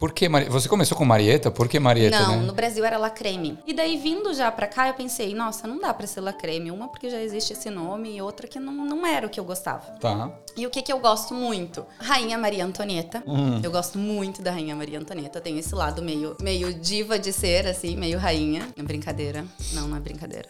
Por que Marieta? Você começou com Marieta? Por que Marieta, Não, né? no Brasil era La Creme. E daí, vindo já pra cá, eu pensei, nossa, não dá pra ser La Creme. Uma porque já existe esse nome e outra que não, não era o que eu gostava. Tá. E o que, que eu gosto muito? Rainha Maria Antonieta. Hum. Eu gosto muito da Rainha Maria Antonieta. Tem esse lado meio, meio diva de ser, assim, meio rainha. É brincadeira. Não, não é brincadeira.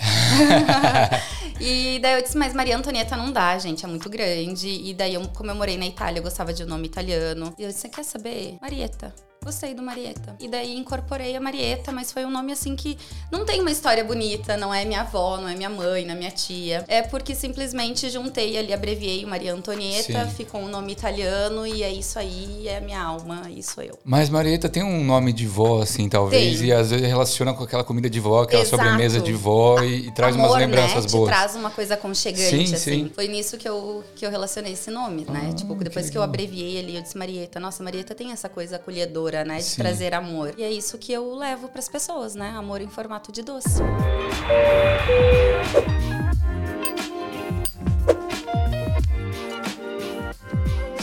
e daí eu disse, mas Maria Antonieta não dá, gente, é muito grande. E daí, eu, como eu morei na Itália, eu gostava de um nome italiano. E eu disse, você quer saber? Marieta. Gostei do Marieta. E daí incorporei a Marieta, mas foi um nome assim que não tem uma história bonita, não é minha avó, não é minha mãe, não é minha tia. É porque simplesmente juntei ali, abreviei Maria Antonieta, Sim. ficou um nome italiano e é isso aí, é a minha alma, isso sou eu. Mas Marieta tem um nome de vó, assim, talvez, Tem. e às vezes relaciona com aquela comida de vó, aquela Exato. sobremesa de vó e, e traz Amor, umas lembranças né? Te boas. traz uma coisa aconchegante, Sim, assim. sim. Foi nisso que eu, que eu relacionei esse nome, né? Ah, tipo, que depois que, eu legal. abreviei ali, eu disse Marieta. Nossa, Marieta tem essa coisa acolhedora, né? De Sim. trazer amor. E é isso que eu levo pras pessoas, né? Amor em formato de doce.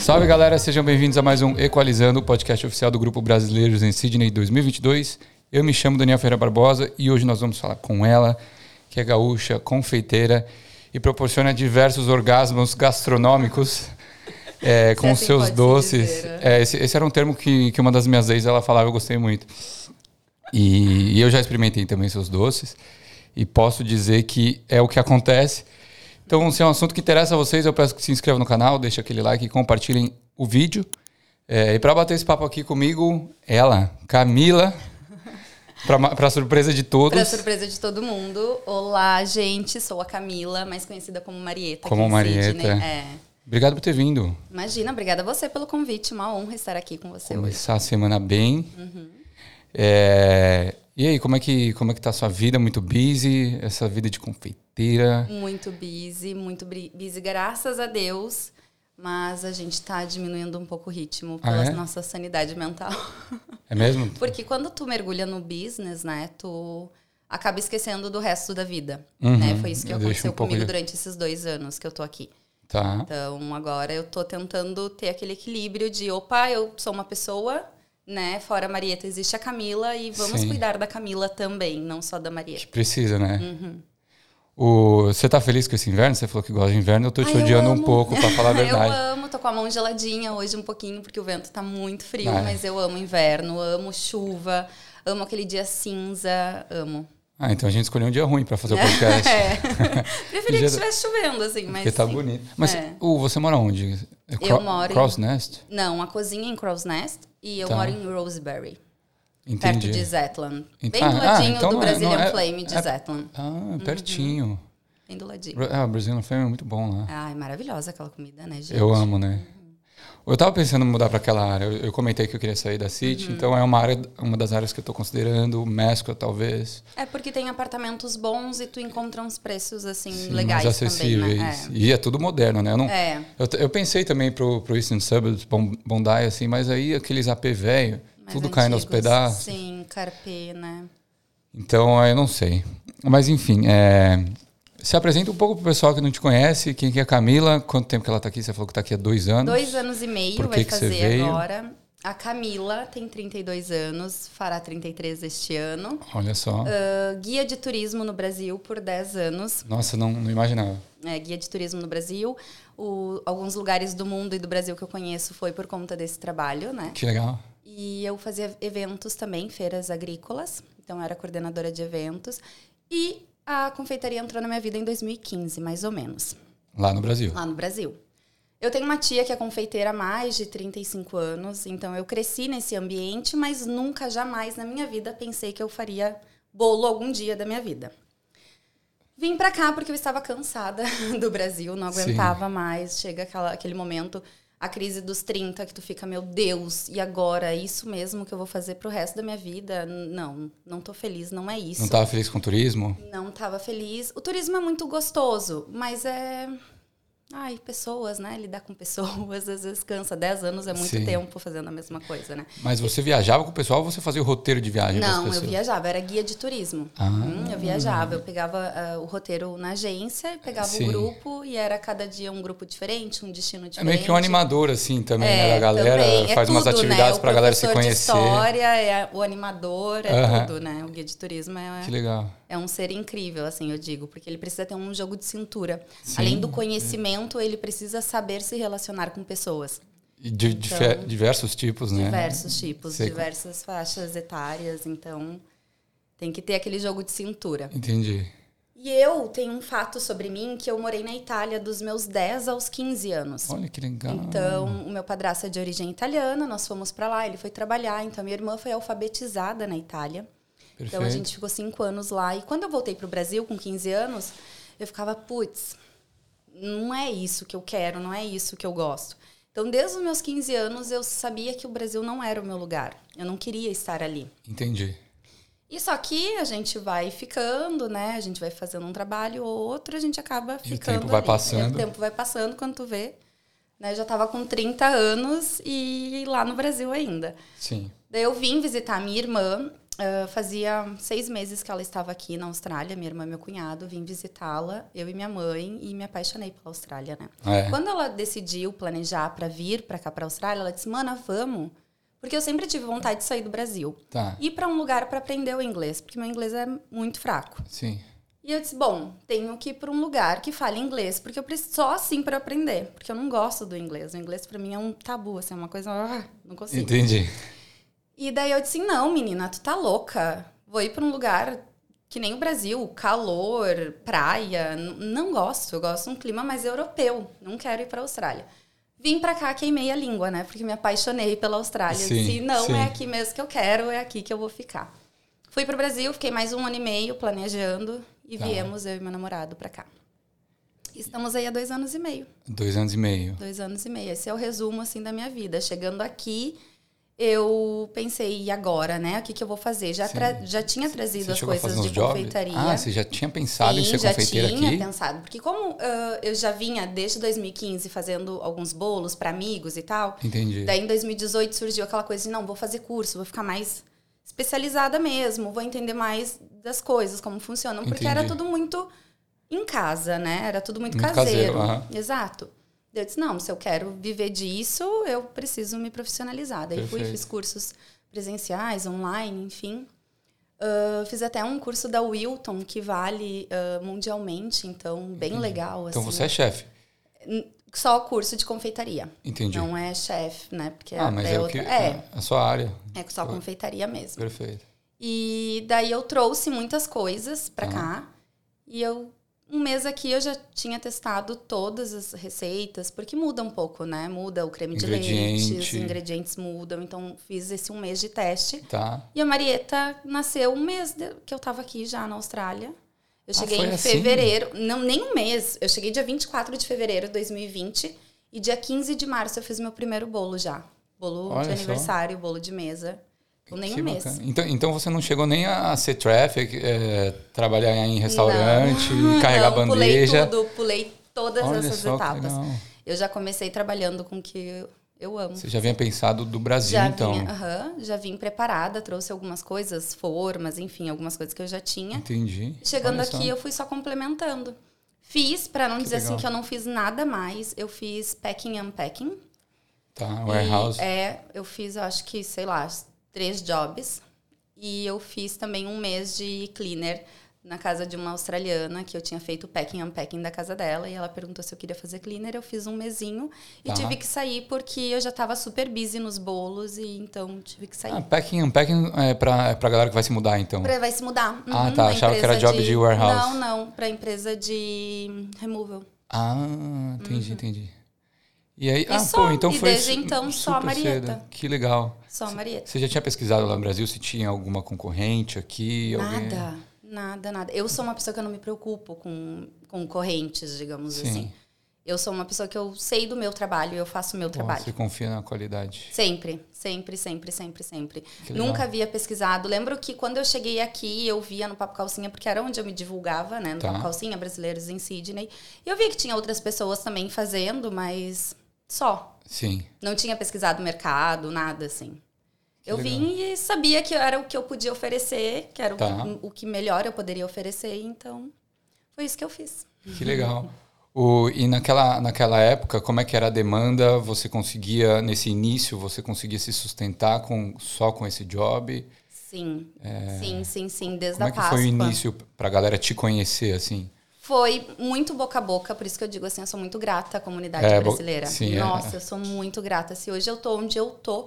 Salve galera, sejam bem-vindos a mais um Equalizando, o podcast oficial do Grupo Brasileiros em Sydney 2022. Eu me chamo Daniel Ferreira Barbosa e hoje nós vamos falar com ela, que é gaúcha, confeiteira e proporciona diversos orgasmos gastronômicos é, com assim seus pode se doces. É, esse, esse era um termo que, que uma das minhas ex ela falava, eu gostei muito. E, e eu já experimentei também seus doces e posso dizer que é o que acontece. Então, se é um assunto que interessa a vocês, eu peço que se inscrevam no canal, deixem aquele like e compartilhem o vídeo. É, e para bater esse papo aqui comigo, ela, Camila, para surpresa de todos, Pra surpresa de todo mundo. Olá, gente. Sou a Camila, mais conhecida como Marieta. Como Marieta. Sydney. É. obrigado por ter vindo. Imagina, obrigada a você pelo convite. Uma honra estar aqui com você hoje. Começar a semana bem. Uhum. É, e aí, como é, que, como é que tá a sua vida? Muito busy? Essa vida de Muito busy, muito busy, graças a Deus. Mas a gente tá diminuindo um pouco o ritmo Ah, pela é? nossa sanidade mental. É mesmo? Porque quando tu mergulha no business, né, tu acaba esquecendo do resto da vida. Uhum, Né? Foi isso que aconteceu um comigo de- durante esses dois anos que eu tô aqui. Tá. Então, agora eu tô tentando ter aquele equilíbrio de, opa, eu sou uma pessoa, né? Fora a Marieta existe a Camila e vamos Sim. cuidar da Camila também, não só da Marieta. Que precisa, né? Uhum. O, você tá feliz com esse inverno? Você falou que gosta de inverno, eu tô te Ai, odiando um pouco, pra falar a verdade. Eu amo, tô com a mão geladinha hoje um pouquinho, porque o vento tá muito frio, Ah, é. mas eu amo inverno, amo chuva, amo aquele dia cinza, amo. Ah, então a gente escolheu um dia ruim pra fazer o podcast. É. Preferia que estivesse chovendo, assim, mas. Porque tá sim. bonito. Mas É. o, você mora onde? É Eu moro em- Cross Nest? Não, a cozinha é em Crow's Nest e eu Tá. moro em Roseberry, Entendi. perto de Zetland. Bem Ah, do ah, ladinho então do é- Brazilian não é- Flame de é- Zetland. Ah, pertinho. Bem do ladinho. Ah, o Brazilian Flame é muito bom lá. Ai, maravilhosa aquela comida, né, gente? Eu amo, né? Eu tava pensando em mudar pra aquela área. Eu, eu comentei que eu queria sair da City, Uhum. então é uma área, uma das áreas que eu tô considerando, Mescla talvez. É porque tem apartamentos bons e tu encontra uns preços, assim, Sim, legais mais acessíveis. também, né? E é tudo moderno, né? Eu, não, É. eu, eu pensei também pro, pro Eastern Suburbs, Bondi, assim, mas aí aqueles AP velho, Tudo caindo aos antigos. pedaços. Sim, carpê, né? Então, eu não sei. Mas enfim, é, se apresenta um pouco pro pessoal que não te conhece, quem que é a Camila, quanto tempo que ela tá aqui? Você falou que tá aqui há dois anos. Dois anos e meio Por que vai que você fazer veio? agora. A Camila tem 32 anos, fará 33 este ano. Olha só. Ah, guia de turismo no Brasil por 10 anos. Nossa, não, não imaginava. É, guia de turismo no Brasil. O- alguns lugares do mundo e do Brasil que eu conheço foi por conta desse trabalho, né? Que legal. E eu fazia eventos também, feiras agrícolas. Então, era coordenadora de eventos. E a confeitaria entrou na minha vida em 2015, mais ou menos, Lá no Brasil. lá no Brasil. Eu tenho uma tia que é confeiteira há mais de 35 anos, então eu cresci nesse ambiente, mas nunca, jamais na minha vida pensei que eu faria bolo algum dia da minha vida. Vim pra cá porque eu estava cansada do Brasil, não Sim. aguentava mais. Chega aquela, aquele momento, a crise dos 30, que tu fica, meu Deus, e agora? Isso mesmo que eu vou fazer pro resto da minha vida? Não, não tô feliz, não é isso. Não tava feliz com o turismo? Não estava feliz. O turismo é muito gostoso, mas é Ai, pessoas, né? Lidar com pessoas às vezes cansa. Dez anos é muito Sim. tempo fazendo a mesma coisa, né? Mas você viajava com o pessoal ou você fazia o roteiro de viagem Não, eu viajava, era guia de turismo. Ah. Hum, eu viajava, eu pegava ah, o roteiro na agência, pegava Sim. o grupo e era cada dia um grupo diferente, um destino É diferente. meio que um animador, assim, também, né? É, Da galera também. É faz umas tudo, atividades né? pra galera se conhecer. De história, é o animador, é Aham. tudo, né? O guia de turismo é, Que legal. é um ser incrível, assim, eu digo, porque ele precisa ter um jogo de cintura. Sim. Além do conhecimento, ele precisa saber se relacionar com pessoas. De, Então, diversos tipos, né? Diversos tipos, Sei. diversas faixas etárias, então tem que ter aquele jogo de cintura. Entendi. E eu tenho um fato sobre mim que eu morei na Itália dos meus 10 aos 15 anos. Olha que legal. Então, o meu padrasto é de origem italiana, nós fomos para lá, ele foi trabalhar, então minha irmã foi alfabetizada na Itália. Perfeito. Então a gente ficou cinco anos lá. E quando eu voltei para o Brasil com 15 anos, eu ficava, putz, não é isso que eu quero, não é isso que eu gosto. Então, desde os meus 15 anos, eu sabia que o Brasil não era o meu lugar. Eu não queria estar ali. Entendi. E só que a gente vai ficando, né? A gente vai fazendo um trabalho ou outro, a gente acaba E o ficando. tempo vai ali. passando. E o tempo vai passando quando tu vê. Né? Eu já tava com 30 anos e lá no Brasil ainda. Sim. Daí eu vim visitar a minha irmã. Ah, fazia seis meses que ela estava aqui na Austrália, minha irmã e meu cunhado. Vim visitá-la, eu e minha mãe, e me apaixonei pela Austrália, né? É. Quando ela decidiu planejar para vir para cá, para Austrália, ela disse: Mana, vamos. Porque eu sempre tive vontade de sair do Brasil. Tá. Ir para um lugar para aprender o inglês, porque meu inglês é muito fraco. Sim. E eu disse: Bom, tenho que ir para um lugar que fale inglês, porque eu preciso só assim para aprender. Porque eu não gosto do inglês. O inglês para mim é um tabu, assim, é uma coisa. ah, não consigo. Entendi. E daí eu disse: não, menina, tu tá louca. Vou ir pra um lugar que nem o Brasil, calor, praia. Não gosto. Eu gosto de um clima mais europeu. Não quero ir pra Austrália. Vim pra cá, queimei a língua, né? Porque me apaixonei pela Austrália. Sim, disse: não, sim. é aqui mesmo que eu quero, é aqui que eu vou ficar. Fui pro Brasil, fiquei mais um ano e meio planejando e Tá. viemos eu e meu namorado pra cá. Estamos aí há dois anos e meio. Dois anos e meio. Dois anos e meio. Esse é o resumo, assim, da minha vida. Chegando aqui, eu pensei, e agora, né? O que, que eu vou fazer? Já, tra- já tinha trazido Você as coisas de jobs? confeitaria. Ah, você já tinha pensado em Sim, ser já confeiteira tinha aqui? pensado. Porque como ah, eu já vinha desde 2015 fazendo alguns bolos para amigos e tal, Entendi. daí em 2018 surgiu aquela coisa de, não, vou fazer curso, vou ficar mais especializada mesmo, vou entender mais das coisas, como funcionam. Porque era Entendi. tudo muito em casa, né? Era tudo muito, Muito caseiro. caseiro, aham. Exato. Eu disse, não, se eu quero viver disso, eu preciso me profissionalizar. Daí fui, Perfeito. fiz cursos presenciais, online, enfim. Ah, fiz até um curso da Wilton, que vale ah, mundialmente, então bem legal. Então assim. você é chefe. Só curso de confeitaria. Entendi. Não é chefe, né? Porque ah, mas é, é, o outra. que. É, A sua área. é só confeitaria mesmo. Perfeito. E daí eu trouxe muitas coisas pra cá. E eu, um mês aqui, eu já tinha testado todas as receitas, porque muda um pouco, né? Muda o creme de leite, os ingredientes mudam. Então, fiz esse um mês de teste. Tá. E a Marieta nasceu um mês que eu tava aqui já na Austrália. Eu Ah, cheguei em assim? fevereiro, não, nem um mês. Eu cheguei dia 24 de fevereiro de 2020 e dia 15 de março eu fiz meu primeiro bolo já. Bolo Olha de só. aniversário, bolo de mesa. Com nem Que um mês. bacana. Então, então você não chegou nem a ser traffic, é, trabalhar em restaurante, Não, carregar não, bandeja. Pulei tudo, pulei todas Olha essas etapas. Eu já comecei trabalhando com o que eu- amo. Você já vinha pensado do Brasil, já então. vinha, aham, já vim preparada, trouxe algumas coisas, formas, enfim, algumas coisas que eu já tinha. Entendi. Chegando aqui, eu fui só complementando. Fiz, pra não Que dizer assim legal. que eu não fiz nada mais, eu fiz packing and unpacking. Tá, E, warehouse. é, eu fiz, eu acho que, sei lá, três jobs. E eu fiz também um mês de cleaner na casa de uma australiana, que eu tinha feito o packing and unpacking da casa dela. E ela perguntou se eu queria fazer cleaner. Eu fiz um mesinho e Tá. tive que sair porque eu já tava super busy nos bolos. E então tive que sair. Ah, packing and packing é pra, é pra galera que vai se mudar, então. Pra- vai se mudar. Ah, Uhum, tá. uma Achava que era job de warehouse. Não, não. Pra empresa de removal. Ah, entendi, entendi. E aí. E ah, só, pô, então foi desde então, só a Marieta. cedo. Que legal. Só a Marieta. Você já tinha pesquisado lá no Brasil se tinha alguma concorrente aqui? alguém- Nada, nada, nada. Eu sou uma pessoa que eu não me preocupo com concorrentes, digamos Sim. assim. Eu sou uma pessoa que eu sei do meu trabalho, eu faço o meu trabalho. Você confia na qualidade. Sempre, sempre, sempre, sempre, sempre. Nunca havia pesquisado. Lembro que quando eu cheguei aqui, eu via no Papo Calcinha, porque era onde eu me divulgava, né? No Tá. Papo Calcinha, Brasileiros em Sydney. E eu via que tinha outras pessoas também fazendo, mas só. Sim. Não tinha pesquisado o mercado, nada assim. Que eu legal. vim e sabia que era o que eu podia oferecer, que era o- Tá. o, que melhor eu poderia oferecer, então foi isso que eu fiz. Que legal. O, e naquela, naquela época, como é que era a demanda? Você conseguia, nesse início, você conseguia se sustentar com, só com esse job? Sim, sim, sim, sim, desde Como a é que Páscoa. foi o início pra galera te conhecer, assim? Foi muito boca a boca, por isso que eu digo assim, eu sou muito grata à comunidade É, brasileira. sim, é. Nossa, eu sou muito grata. Se hoje eu tô onde eu tô,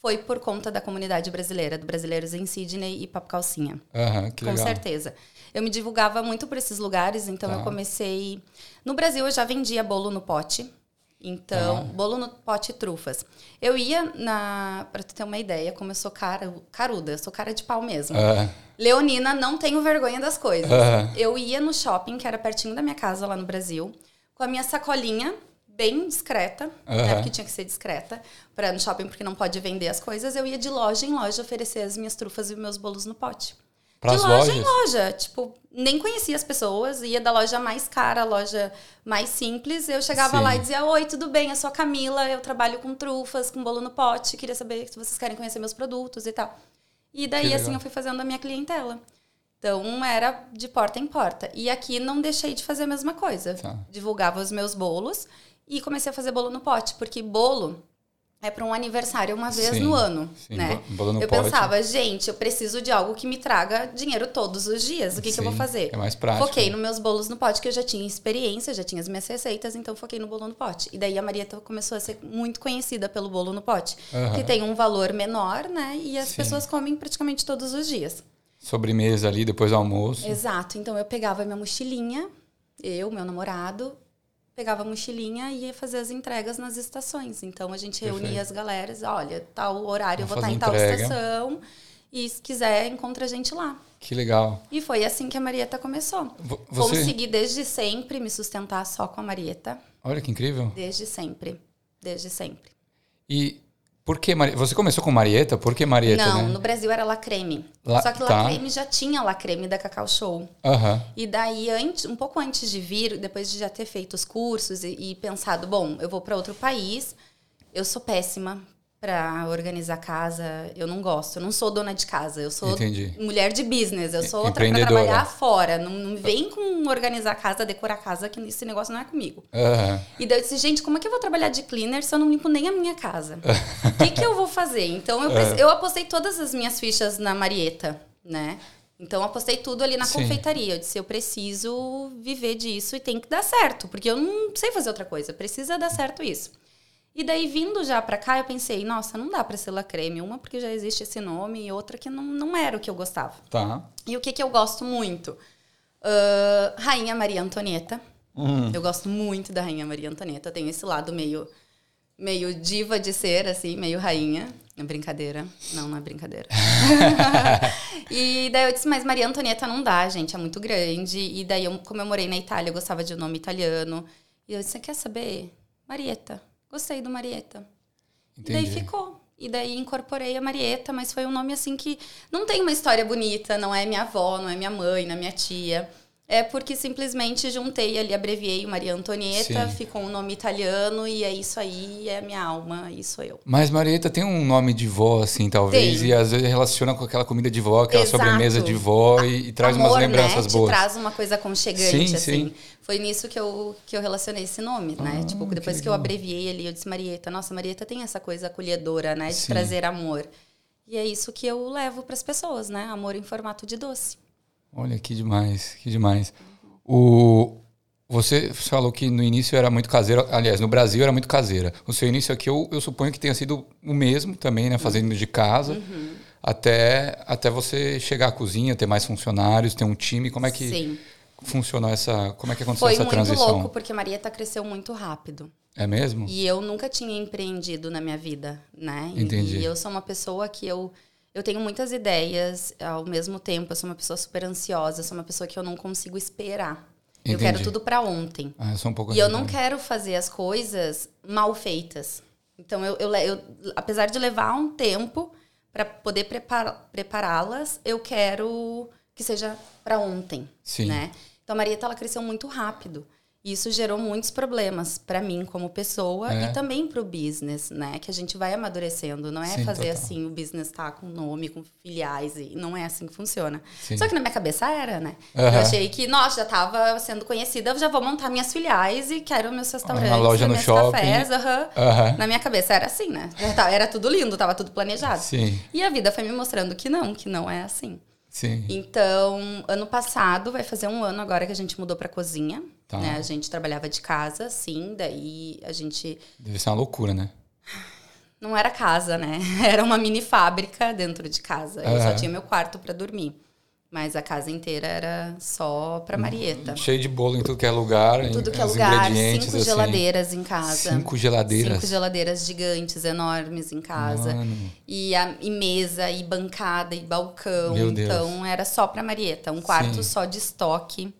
foi por conta da comunidade brasileira, do Brasileiros em Sydney e Papo Calcinha. Aham, que Com legal. certeza. Eu me divulgava muito por esses lugares, então Tá. eu comecei. No Brasil eu já vendia bolo no pote. Então, Tá. bolo no pote e trufas. Eu ia na. Pra tu ter uma ideia, como eu sou cara, caruda, eu sou cara de pau mesmo. Ah, Leonina, não tenho vergonha das coisas. Aham. Eu ia no shopping, que era pertinho da minha casa lá no Brasil, com a minha sacolinha bem discreta, né, porque tinha que ser discreta, para no shopping porque não pode vender as coisas. Eu ia de loja em loja oferecer as minhas trufas e meus bolos no pote. Pras de loja lojas? em loja, tipo, nem conhecia as pessoas, ia da loja mais cara à loja mais simples. Eu chegava Sim. lá e dizia: Oi, tudo bem? Eu sou a Camila, eu trabalho com trufas, com bolo no pote, queria saber se vocês querem conhecer meus produtos e tal. E daí, assim, eu fui fazendo a minha clientela. Então, era de porta em porta. E aqui não deixei de fazer a mesma coisa. Tá. Divulgava os meus bolos e comecei a fazer bolo no pote, porque bolo é para um aniversário uma vez Sim, no ano, sim, né? eu pote. pensava, gente, eu preciso de algo que me traga dinheiro todos os dias. O que, que eu vou Sim, fazer? é mais prático. Foquei nos meus bolos no pote, que eu já tinha experiência, já tinha as minhas receitas, então foquei no bolo no pote. E daí a Marieta começou a ser muito conhecida pelo bolo no pote, Aham. que tem um valor menor, né? E as Sim. pessoas comem praticamente todos os dias. Sobremesa ali, depois do almoço. Exato. Então eu pegava minha mochilinha, eu, meu namorado, pegava a mochilinha e ia fazer as entregas nas estações. Então a gente Perfeito. reunia as galeras, olha, tal horário eu Vamos vou estar fazer em tal entrega. estação. E se quiser, encontra a gente lá. Que legal. E foi assim que a Marieta começou. Vo- Você... Consegui desde sempre me sustentar só com a Marieta. Olha que incrível. Desde sempre. Desde sempre. E por que Marieta? Você começou com Marieta? Por que Marieta, Não, né? no Brasil era Lacreme. La- Só que tá. Lacreme já tinha Lacreme da Cacau Show. Aham. E daí, antes, um pouco antes de vir, depois de já ter feito os cursos e, e pensado, bom, eu vou para outro país, eu sou péssima para organizar casa, eu não gosto, eu não sou dona de casa, eu sou Entendi. mulher de business, eu sou outra para trabalhar fora, não, não vem com organizar casa, decorar casa, que esse negócio não é comigo. Aham. E daí eu disse, gente, como é que eu vou trabalhar de cleaner se eu não limpo nem a minha casa? O que, que eu vou fazer? Então eu, preci- eu apostei todas as minhas fichas na Marieta, né? Então eu apostei tudo ali na Sim. confeitaria. Eu disse, eu preciso viver disso e tem que dar certo, porque eu não sei fazer outra coisa, precisa dar certo isso. E daí, vindo já pra cá, eu pensei, nossa, não dá pra ser lacreme. Uma, porque já existe esse nome, e outra que não, não era o que eu gostava. Tá. E o que, que eu gosto muito? Ah, Rainha Maria Antonieta. Hum. Eu gosto muito da Rainha Maria Antonieta. Tem esse lado meio, meio diva de ser, assim, meio rainha. É brincadeira. Não, não é brincadeira. e daí eu disse, mas Maria Antonieta não dá, gente, é muito grande. E daí, eu, como eu morei na Itália, eu gostava de um nome italiano. E eu disse, você quer saber? Marieta. Gostei do Marieta. E daí Entendi. ficou. E daí incorporei a Marieta, mas foi um nome assim que não tem uma história bonita, não é minha avó, não é minha mãe, não é minha tia. É porque simplesmente juntei ali, abreviei Maria Antonieta, Sim. ficou um nome italiano e é isso aí, é a minha alma, e sou eu. Mas Marieta tem um nome de vó, assim, talvez, Tem. e às vezes relaciona com aquela comida de vó, aquela Exato. sobremesa de vó e, e traz Amor, umas lembranças né? boas. Te traz uma coisa aconchegante, Sim, assim. sim. Foi nisso que eu, que eu relacionei esse nome, né? Ah, tipo, que depois que, eu legal. abreviei ali, eu disse Marieta. Nossa, Marieta tem essa coisa acolhedora, né? De Sim. trazer amor. E é isso que eu levo para as pessoas, né? Amor em formato de doce. Olha, que demais, que demais. O, você falou que no início era muito caseiro, aliás, no Brasil era muito caseira. O seu início aqui, eu, eu suponho que tenha sido o mesmo também, né? Fazendo de casa, Uhum. até, até você chegar à cozinha, ter mais funcionários, ter um time. Como é que Sim. funcionou essa. Como é que aconteceu Foi essa muito transição? louco, porque Marieta cresceu muito rápido. É mesmo? E eu nunca tinha empreendido na minha vida, né? Entendi. E eu sou uma pessoa que eu eu tenho muitas ideias ao mesmo tempo. Eu sou uma pessoa super ansiosa, eu sou uma pessoa que eu não consigo esperar. Eu Entendi. quero tudo pra ontem. Ah, eu sou um pouco E eu assim não também. quero fazer as coisas mal feitas. Então, eu, eu, eu- apesar de levar um tempo para poder prepará-las, eu quero que seja para ontem, Sim. né? Então, a Marieta, ela cresceu muito rápido. Isso gerou muitos problemas para mim como pessoa É. e também para o business, né? Que a gente vai amadurecendo. Não é Sim, fazer total. assim, o business tá com nome, com filiais. e Não é assim que funciona. Sim. Só que na minha cabeça era, né? Aham. Eu achei que, nossa, já tava sendo conhecida, eu já vou montar minhas filiais e quero meus restaurantes, Uma loja no meus shopping. cafés. aham. Aham. Na minha cabeça era assim, né? Já tá- Era tudo lindo, tava tudo planejado. Sim, E a vida foi me mostrando que não, que não é assim. sim. Então, ano passado, vai fazer um ano agora que a gente mudou pra cozinha. Tá. Né? A gente trabalhava de casa, sim, daí a gente. Deve ser uma loucura, né? Não era casa, né? Era uma mini fábrica dentro de casa. Eu só Aham. tinha meu quarto pra dormir. Mas a casa inteira era só pra Marieta. Cheio de bolo em tudo que é lugar. Tudo que é lugar, cinco assim. geladeiras em casa. Cinco geladeiras. Cinco geladeiras gigantes, enormes em casa. Mano. E, a, e mesa, e bancada, e balcão. Meu Deus. Então era só pra Marieta, um quarto Sim. só de estoque.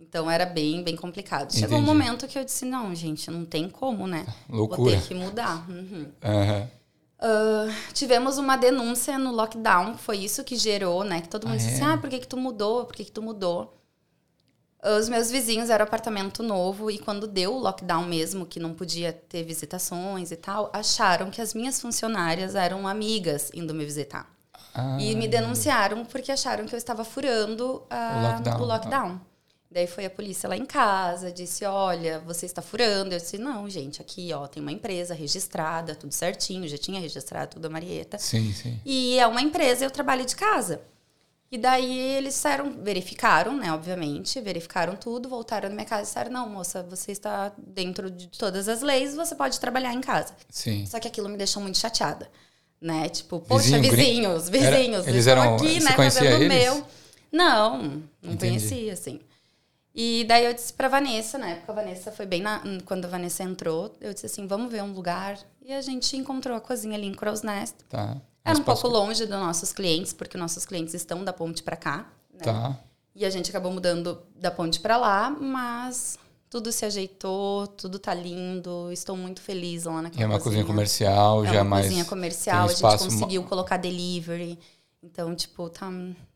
Então era bem, bem complicado. Chegou um Entendi. momento que eu disse: não, gente, não tem como, né? Loucura. Vou ter que mudar. Uhum. Aham. Ah, tivemos uma denúncia no lockdown, foi isso que gerou, né? Que todo mundo Ah, disse, é? ah, por que, que tu mudou? Por que, que tu mudou? Os meus vizinhos eram apartamento novo e quando deu o lockdown mesmo, que não podia ter visitações e tal, acharam que as minhas funcionárias eram amigas indo me visitar. Ah, e me denunciaram porque acharam que eu estava furando ah, O lockdown. o lockdown. Daí foi a polícia lá em casa, disse: Olha, você está furando. Eu disse: Não, gente, aqui ó, tem uma empresa registrada, tudo certinho, já tinha registrado tudo a Marieta. Sim, sim. E é uma empresa, eu trabalho de casa. E daí eles disseram, verificaram, né, obviamente, verificaram tudo, voltaram na minha casa e disseram: Não, moça, você está dentro de todas as leis, você pode trabalhar em casa. Sim. Só que aquilo me deixou muito chateada, né? Tipo, poxa, Vizinho, gri- vizinhos, Era- vizinhos, eles estão eram- aqui, né, fazendo o meu. Não, não Entendi. conhecia, assim. E daí eu disse pra Vanessa, na época a Vanessa foi bem na, quando a Vanessa entrou, eu disse assim, vamos ver um lugar. E a gente encontrou a cozinha ali em Crow's Nest. Tá. Era um pouco longe dos nossos clientes, porque nossos clientes estão da ponte pra cá. Né? Tá. E a gente acabou mudando da ponte pra lá, mas tudo se ajeitou, tudo tá lindo, estou muito feliz lá naquela E é uma cozinha comercial, é já uma mais. cozinha comercial, a gente conseguiu colocar delivery. Então, tipo, tá,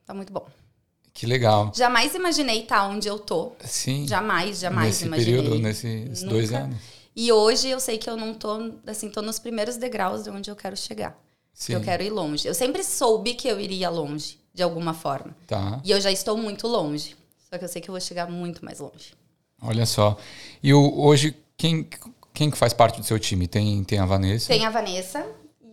tá muito bom. Que legal. Jamais imaginei estar onde eu tô. Sim. Jamais, jamais nesse imaginei. período, nesses Nunca. dois anos. E hoje eu sei que eu não tô, assim, tô nos primeiros degraus de onde eu quero chegar. Sim. eu quero ir longe. Eu sempre soube que eu iria longe, de alguma forma. Tá. E eu já estou muito longe. Só que eu sei que eu vou chegar muito mais longe. Olha só. E o, hoje, quem, quem que faz parte do seu time? Tem, tem a Vanessa? Tem a Vanessa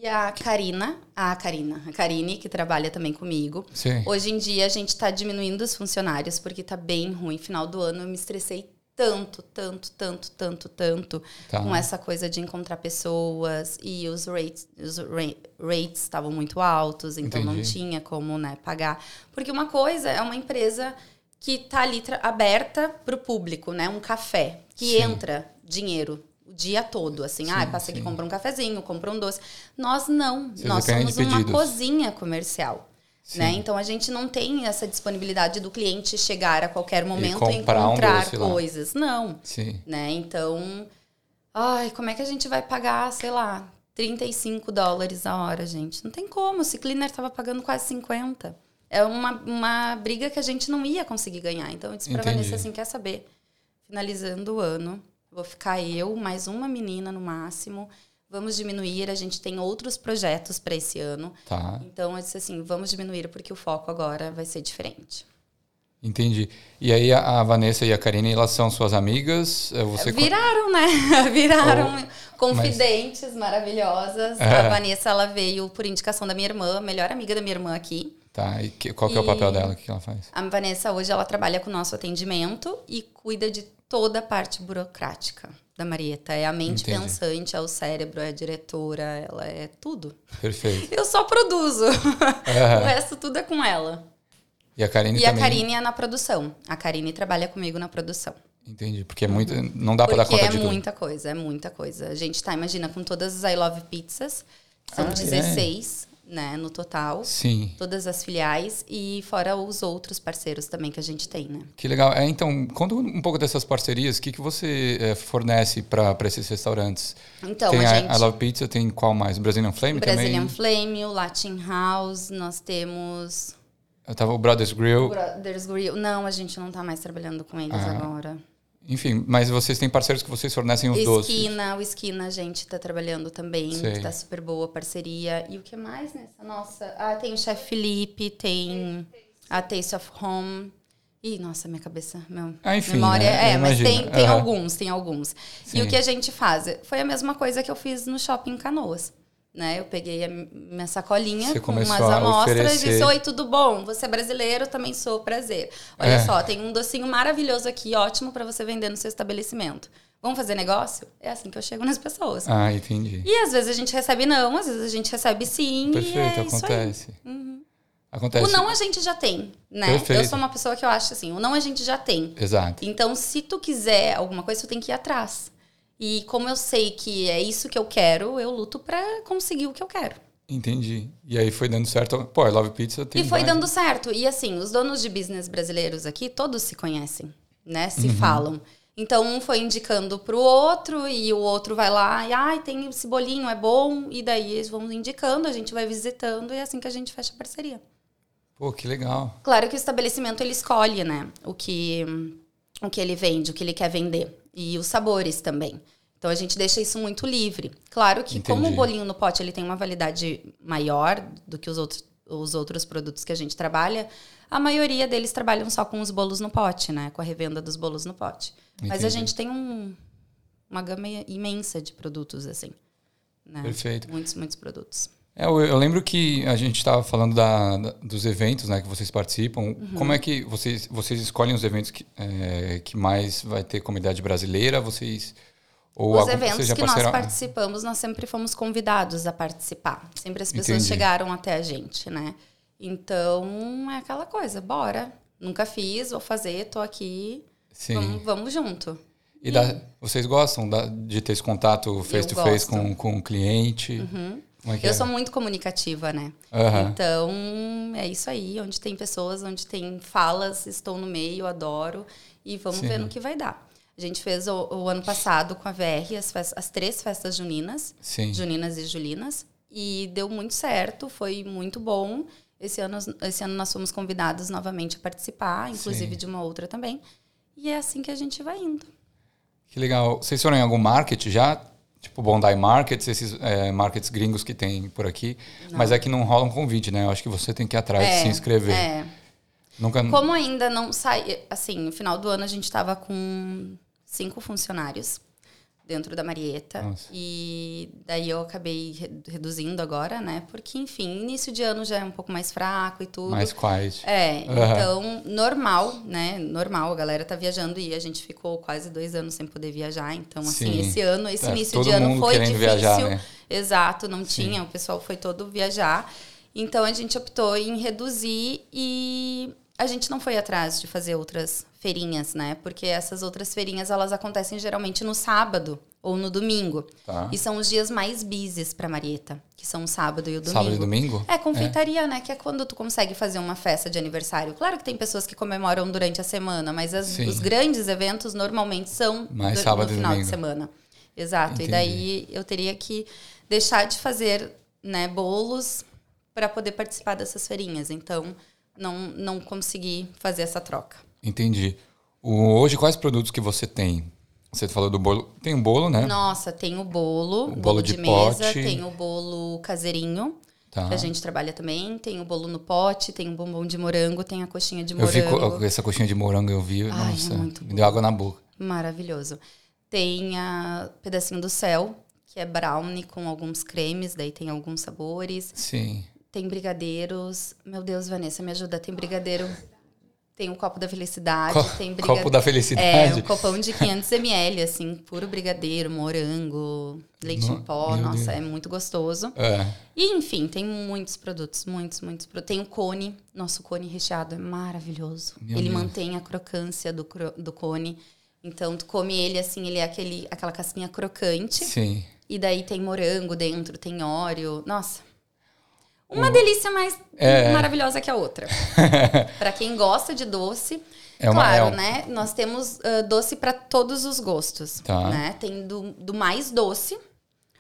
e a Karina. A Karina. A Karine, que trabalha também comigo. Sim. Hoje em dia a gente tá diminuindo os funcionários porque tá bem ruim. Final do ano eu me estressei tanto, tanto, tanto, tanto, tanto Tá. com essa coisa de encontrar pessoas e os rates os ra- rates estavam muito altos, então não Entendi. tinha como, né, pagar. Porque uma coisa é uma empresa que tá ali aberta pro público, né, um café que Sim. entra dinheiro o dia todo, assim, Sim, ah, passa aqui, compra um cafezinho, compra um doce. Nós não, Vocês nós somos uma pedidos. cozinha comercial. Sim. Né? Então a gente não tem essa disponibilidade do cliente chegar a qualquer momento e, comprar um encontrar lá. coisas. Não, Sim. né? Então, ai, como é que a gente vai pagar, sei lá, 35 dólares a hora, gente? Não tem como. O cleaner estava pagando quase 50. É uma, uma briga que a gente não ia conseguir ganhar. Então eu disse pra Entendi. Vanessa assim, quer saber? Finalizando o ano, vou ficar eu, mais uma menina no máximo. Vamos diminuir, a gente tem outros projetos para esse ano. Tá. Então eu disse assim, vamos diminuir porque o foco agora vai ser diferente. Entendi. E aí a, Vanessa e a Karine, elas são suas amigas? É, Você Viraram, né? Viraram Oh, confidentes maravilhosas. É. A Vanessa, ela veio por indicação da minha irmã, melhor amiga da minha irmã aqui. Tá. E que- qual que é o E- papel dela? O que ela faz? A Vanessa, hoje, ela trabalha com o nosso atendimento e cuida de toda a parte burocrática da Marieta. É a mente Entendi. pensante, é o cérebro, é a diretora, ela é tudo. Perfeito. Eu só produzo. Aham. o resto tudo é com ela. E a Karine E a também? Karine é na produção. A Karine trabalha comigo na produção. Entendi. Porque é muito, não dá pra dar conta é de tudo. muita coisa, é muita coisa. A gente tá, imagina, com todas as I Love Pizzas, são Ah, é? 16 né, no total. Sim. Todas as filiais e fora os outros parceiros também que a gente tem, né? Que legal. É, então, conta um pouco dessas parcerias. O que, que você é, fornece para esses restaurantes? Então, tem a gente... a Love Pizza, tem qual mais? Brazilian Flame Brazilian também? Flame, o Latin House, nós temos Eu tava o Brothers Grill. Brothers Grill. Não, a gente não tá mais trabalhando com eles Ah. agora. Enfim, mas vocês têm parceiros que vocês fornecem os doces. Esquina, o Esquina a gente tá trabalhando também, Sei. tá super boa a parceria. E o que mais nessa nossa? Ah, tem o Chef Felipe, tem a Taste of Home. Ih, nossa, minha cabeça, meu Ah, enfim, memória. né? É, mas tem, tem Aham. alguns, tem alguns. E Sim. o que a gente faz? Foi a mesma coisa que eu fiz no shopping Canoas. Né? Eu peguei a minha sacolinha com umas amostras e oferecer. disse: Oi, tudo bom? Você é brasileiro, também sou, prazer. Olha É. só, tem um docinho maravilhoso aqui, ótimo para você vender no seu estabelecimento. Vamos fazer negócio? É assim que eu chego nas pessoas. Ah, entendi. E às vezes a gente recebe não, às vezes a gente recebe sim. Perfeito, e é isso aí. acontece. Uhum. Acontece. O não a gente já tem, né? Perfeito. Eu sou uma pessoa que eu acho assim, o não a gente já tem. Exato. Então, se tu quiser alguma coisa, tu tem que ir atrás. E como eu sei que é isso que eu quero, eu luto pra conseguir o que eu quero. Entendi. E aí foi dando certo. Pô, a Love Pizza tem. e foi mais- dando certo. E assim, os donos de business brasileiros aqui, todos se conhecem, né? Se Uhum. falam. Então, um foi indicando pro outro, e o outro vai lá, e ai, tem esse bolinho, é bom. E daí eles vão indicando, a gente vai visitando, e é assim que a gente fecha a parceria. Pô, que legal. Claro que o estabelecimento ele escolhe, né? O que, o que ele vende, o que ele quer vender. E os sabores também. Então a gente deixa isso muito livre. Claro que como Entendi. o bolinho no pote ele tem uma validade maior do que os outros, os outros produtos que a gente trabalha, a maioria deles trabalham só com os bolos no pote, né? Com a revenda dos bolos no pote. Mas a Entendi. gente tem um- uma gama imensa de produtos, assim. Né? Perfeito. Muitos, muitos produtos. É, eu, eu lembro que a gente estava falando da- da- dos eventos né, que vocês participam. Uhum. Como é que vocês, vocês escolhem os eventos que, é, que mais vai ter comunidade brasileira? Vocês. Ou Os eventos já que nós participamos, nós sempre fomos convidados a participar. Sempre as pessoas Entendi. chegaram até a gente, né? Então, é aquela coisa, bora. Nunca fiz, vou fazer, tô aqui, Sim. vamos, vamos junto. E dá- vocês gostam da- de ter esse contato face to face. Uhum. com, com o cliente? Como é que Eu é? sou muito comunicativa, né? Aham. Então, é isso aí. Onde tem pessoas, onde tem falas, estou no meio, adoro. E vamos Sim. ver no que vai dar. A gente fez o, o ano passado com a VR as, as três festas juninas. Sim. Juninas e Julinas. E deu muito certo, foi muito bom. Esse ano, esse ano nós fomos convidados novamente a participar, inclusive Sim. de uma outra também. E é assim que a gente vai indo. Que legal. Vocês foram em algum market já? Tipo Bondi Markets, esses é, markets gringos que tem por aqui. Mas é que não rola um convite, né? Eu acho que você tem que ir atrás de se inscrever. É. Nunca. Como ainda não sai. Assim, no final do ano a gente estava com cinco funcionários dentro da Marieta. Nossa. E daí eu acabei re- reduzindo agora, né? Porque, enfim, início de ano já é um pouco mais fraco e tudo. Mais quiet. É, Aham. então, normal, né? Normal, a galera tá viajando e a gente ficou quase dois anos sem poder viajar. Então, assim, Sim. esse ano, esse Tá, início de ano foi difícil. viajar, né? Exato, não Sim. tinha, o pessoal foi todo viajar. Então, a gente optou em reduzir e a gente não foi atrás de fazer outras feirinhas, né? Porque essas outras feirinhas, elas acontecem geralmente no sábado ou no domingo. Tá. E são os dias mais busies pra Marieta, que são o sábado e o domingo. Sábado e domingo? É, confeitaria, né? Que é quando tu consegue fazer uma festa de aniversário. Claro que tem pessoas que comemoram durante a semana, mas as- os grandes eventos normalmente são Mais du- sábado no final domingo. de semana. Exato. Entendi. E daí eu teria que deixar de fazer né, bolos para poder participar dessas feirinhas. Então, não, não consegui fazer essa troca. Entendi. O- hoje, quais produtos que você tem? Você falou do bolo. Tem um bolo, né? Nossa, tem o bolo, O bolo, bolo de, de mesa, pote. tem o bolo caseirinho, Tá. que a gente trabalha também, tem o bolo no pote, tem o bombom de morango, tem a coxinha de Eu morango. vi essa coxinha de morango, eu vi. Ai, é nossa, muito me deu água na boca. Maravilhoso. Tem a pedacinho do céu, que é brownie com alguns cremes, daí tem alguns sabores. Sim. Tem brigadeiros. Meu Deus, Vanessa, me ajuda. Tem brigadeiro. Tem o copo da felicidade, Co- tem Copo da É, felicidade. um copão de 500 ml, assim, puro brigadeiro, morango, leite No- em pó. Nossa, Deus. é muito gostoso. É. E, enfim, tem muitos produtos, muitos, muitos produtos. Tem o cone, nosso cone recheado é maravilhoso. Meu ele Deus. mantém a crocância do, do cone. Então, tu come ele assim, ele é aquele, aquela casquinha crocante. Sim. E daí tem morango dentro, tem óleo. Nossa, Uma delícia mais É. maravilhosa que a outra. Pra quem gosta de doce, É uma- claro, é um- né? Nós temos ah, doce pra todos os gostos, Tá. né? Tem do, do mais doce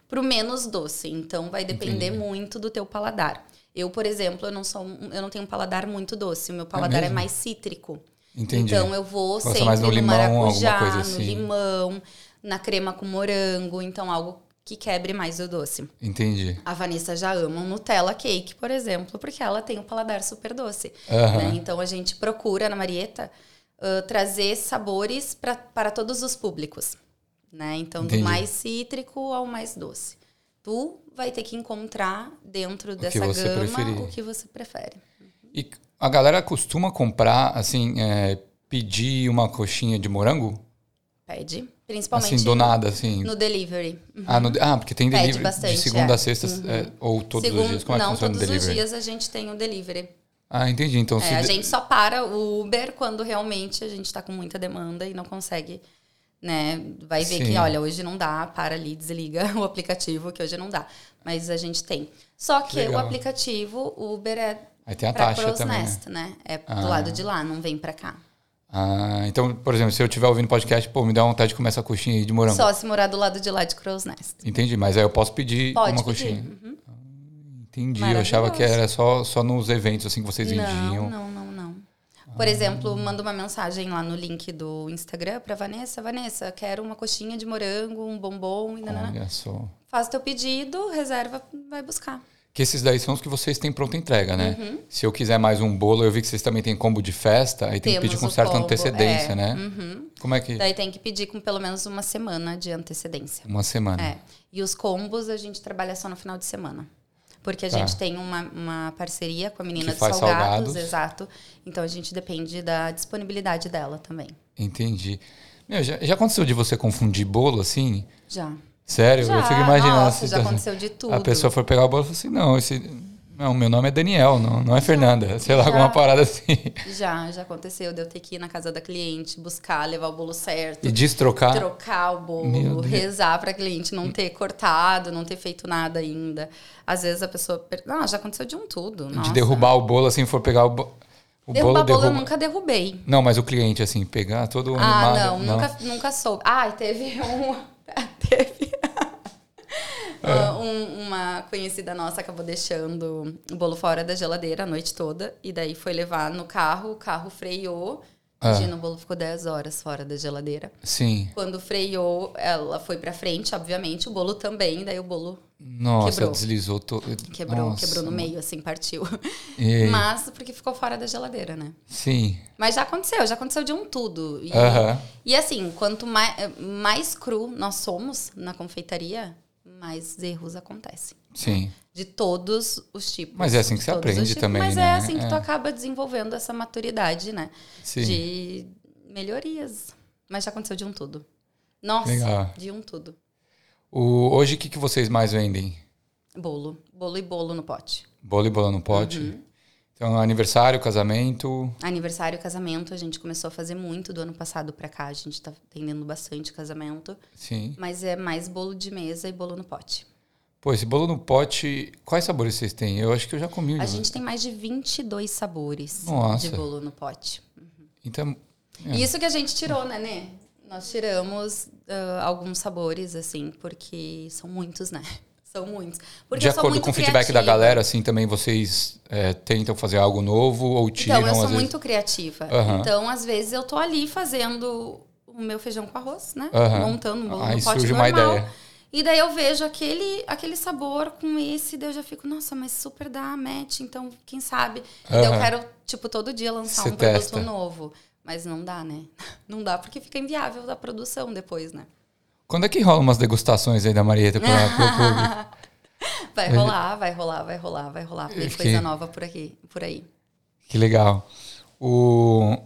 pro menos doce. Então vai depender Entendi. muito do teu paladar. Eu, por exemplo, eu não sou, um- eu não tenho um paladar muito doce. O meu paladar é, mesmo? mais cítrico. Entendi. Então eu vou Gosta sempre mais no no, limão, maracujá, coisa no assim. limão, na crema com morango, então algo que quebre mais o doce. Entendi. A Vanessa já ama um Nutella cake, por exemplo, porque ela tem um paladar super doce. Aham. né? Então a gente procura na Marieta ah, trazer sabores pra, para todos os públicos. Né? Então, Entendi. do mais cítrico ao mais doce. Tu vai ter que encontrar dentro dessa gama preferir. o que você prefere. E a galera costuma comprar, assim, é, pedir uma coxinha de morango? Pede. Principalmente Assim, do nada, assim. no delivery. Ah, no- ah, porque tem delivery bastante, de segunda é. a sexta, é, ou todos Segun- os dias. Como é que não, funciona o todos os delivery? dias a gente tem o delivery. Ah, entendi. Então, É, a de- gente só para o Uber quando realmente a gente está com muita demanda e não consegue, né? Vai ver Sim. que, olha, hoje não dá, para ali, desliga o aplicativo, que hoje não dá. Mas a gente tem. Só que o Legal. aplicativo, o Uber é Aí tem a taxa também. né? Nest, né? É Ah. do lado de lá, não vem para cá. Ah, então, por exemplo, se eu estiver ouvindo podcast, pô, me dá vontade de comer essa coxinha aí de morango. Só se morar do lado de lá de Crow's Nest. Entendi, mas aí eu posso pedir Pode uma pedir. coxinha. Uhum. Entendi, eu achava que era só, só nos eventos assim que vocês vendiam. Não, não, não, não. Por exemplo, manda uma mensagem lá no link do Instagram pra Vanessa. Vanessa, quero uma coxinha de morango, um bombom e. Olha só. Faz teu pedido, reserva, vai buscar. Que esses daí são os que vocês têm pronta entrega, né? Uhum. Se eu quiser mais um bolo, eu vi que vocês também têm combo de festa, aí tem que Temos pedir com certa combo, antecedência, é. né? Uhum. Como é que. Daí tem que pedir com pelo menos uma semana de antecedência. Uma semana. É. E os combos a gente trabalha só no final de semana. Porque a Tá. gente tem uma, uma parceria com a menina Que de faz salgados, salgados. exato. Então a gente depende da disponibilidade dela também. Entendi. Meu, já, já aconteceu de você confundir bolo assim? Já. Sério? Já, eu fico imaginando. nossa, já aconteceu de tudo. A pessoa for pegar o bolo e fala assim: não, esse. Não, meu nome é Daniel, não, não é Fernanda. Sei lá, Já. alguma parada assim. Já, já aconteceu de eu ter que ir na casa da cliente, buscar, levar o bolo certo. E destrocar. trocar o bolo, rezar para cliente não ter cortado, não ter feito nada ainda. Às vezes a pessoa. per- Não, já aconteceu de um tudo. De nossa. derrubar o bolo, assim, for pegar o, bo... o Derrubar bolo, bolo eu derruba. nunca derrubei. Não, mas o cliente, assim, pegar todo Ah, animado. não, nunca, nunca soube. Ah, teve um. Teve. Ah, um- uma conhecida nossa acabou deixando o bolo fora da geladeira a noite toda. E daí foi levar no carro, o carro freou. Ah. Imagina, o bolo ficou 10 horas fora da geladeira. Sim. Quando freou, ela foi pra frente, obviamente, o bolo também, daí o bolo Nossa, Quebrou. deslizou todo. quebrou, Nossa, quebrou no meio, assim, partiu. E- Mas porque ficou fora da geladeira, né? Sim. Mas já aconteceu, já aconteceu de um tudo. E, Aham. e assim, quanto mais, mais cru nós somos na confeitaria, mais erros acontecem. Sim. De todos os tipos. Mas é assim que você aprende também, Mas né? é assim que É. tu acaba desenvolvendo essa maturidade, né? Sim. De melhorias. Mas já aconteceu de um tudo. Nossa, Legal. de um tudo. O, hoje, o que, que vocês mais vendem? Bolo. Bolo e bolo no pote. Bolo e bolo no pote? Uhum. Então, aniversário, casamento. Aniversário e casamento, a gente começou a fazer muito do ano passado pra cá. A gente tá atendendo bastante casamento. Sim. Mas é mais bolo de mesa e bolo no pote. Pô, esse bolo no pote, quais sabores vocês têm? Eu acho que eu já comi. A de- gente tem mais de 22 sabores Nossa. de bolo no pote. Então, É. Isso que a gente tirou, né, Né? Nós tiramos ah, alguns sabores, assim, porque são muitos, né? São muitos. Porque de acordo muito com o feedback da criativa. galera, assim, também vocês é, tentam fazer algo novo ou tiram, Então, eu sou às vezes? muito criativa. Aham. Então, às vezes, eu tô ali fazendo o meu feijão com arroz, né? Aham. Montando um bolo Aí no pote surge uma normal. ideia. E daí eu vejo aquele, aquele sabor com esse, daí eu já fico, nossa, mas super dá match, então quem sabe? E eu quero, tipo, todo dia lançar Você um produto testa. novo. Mas não dá, né? Não dá porque fica inviável da produção depois, né? Quando é que rola umas degustações aí da Marieta pro, pro público? Vai rolar, vai rolar, vai rolar, vai rolar. Tem coisa nova por aqui, por aí. Que legal. O...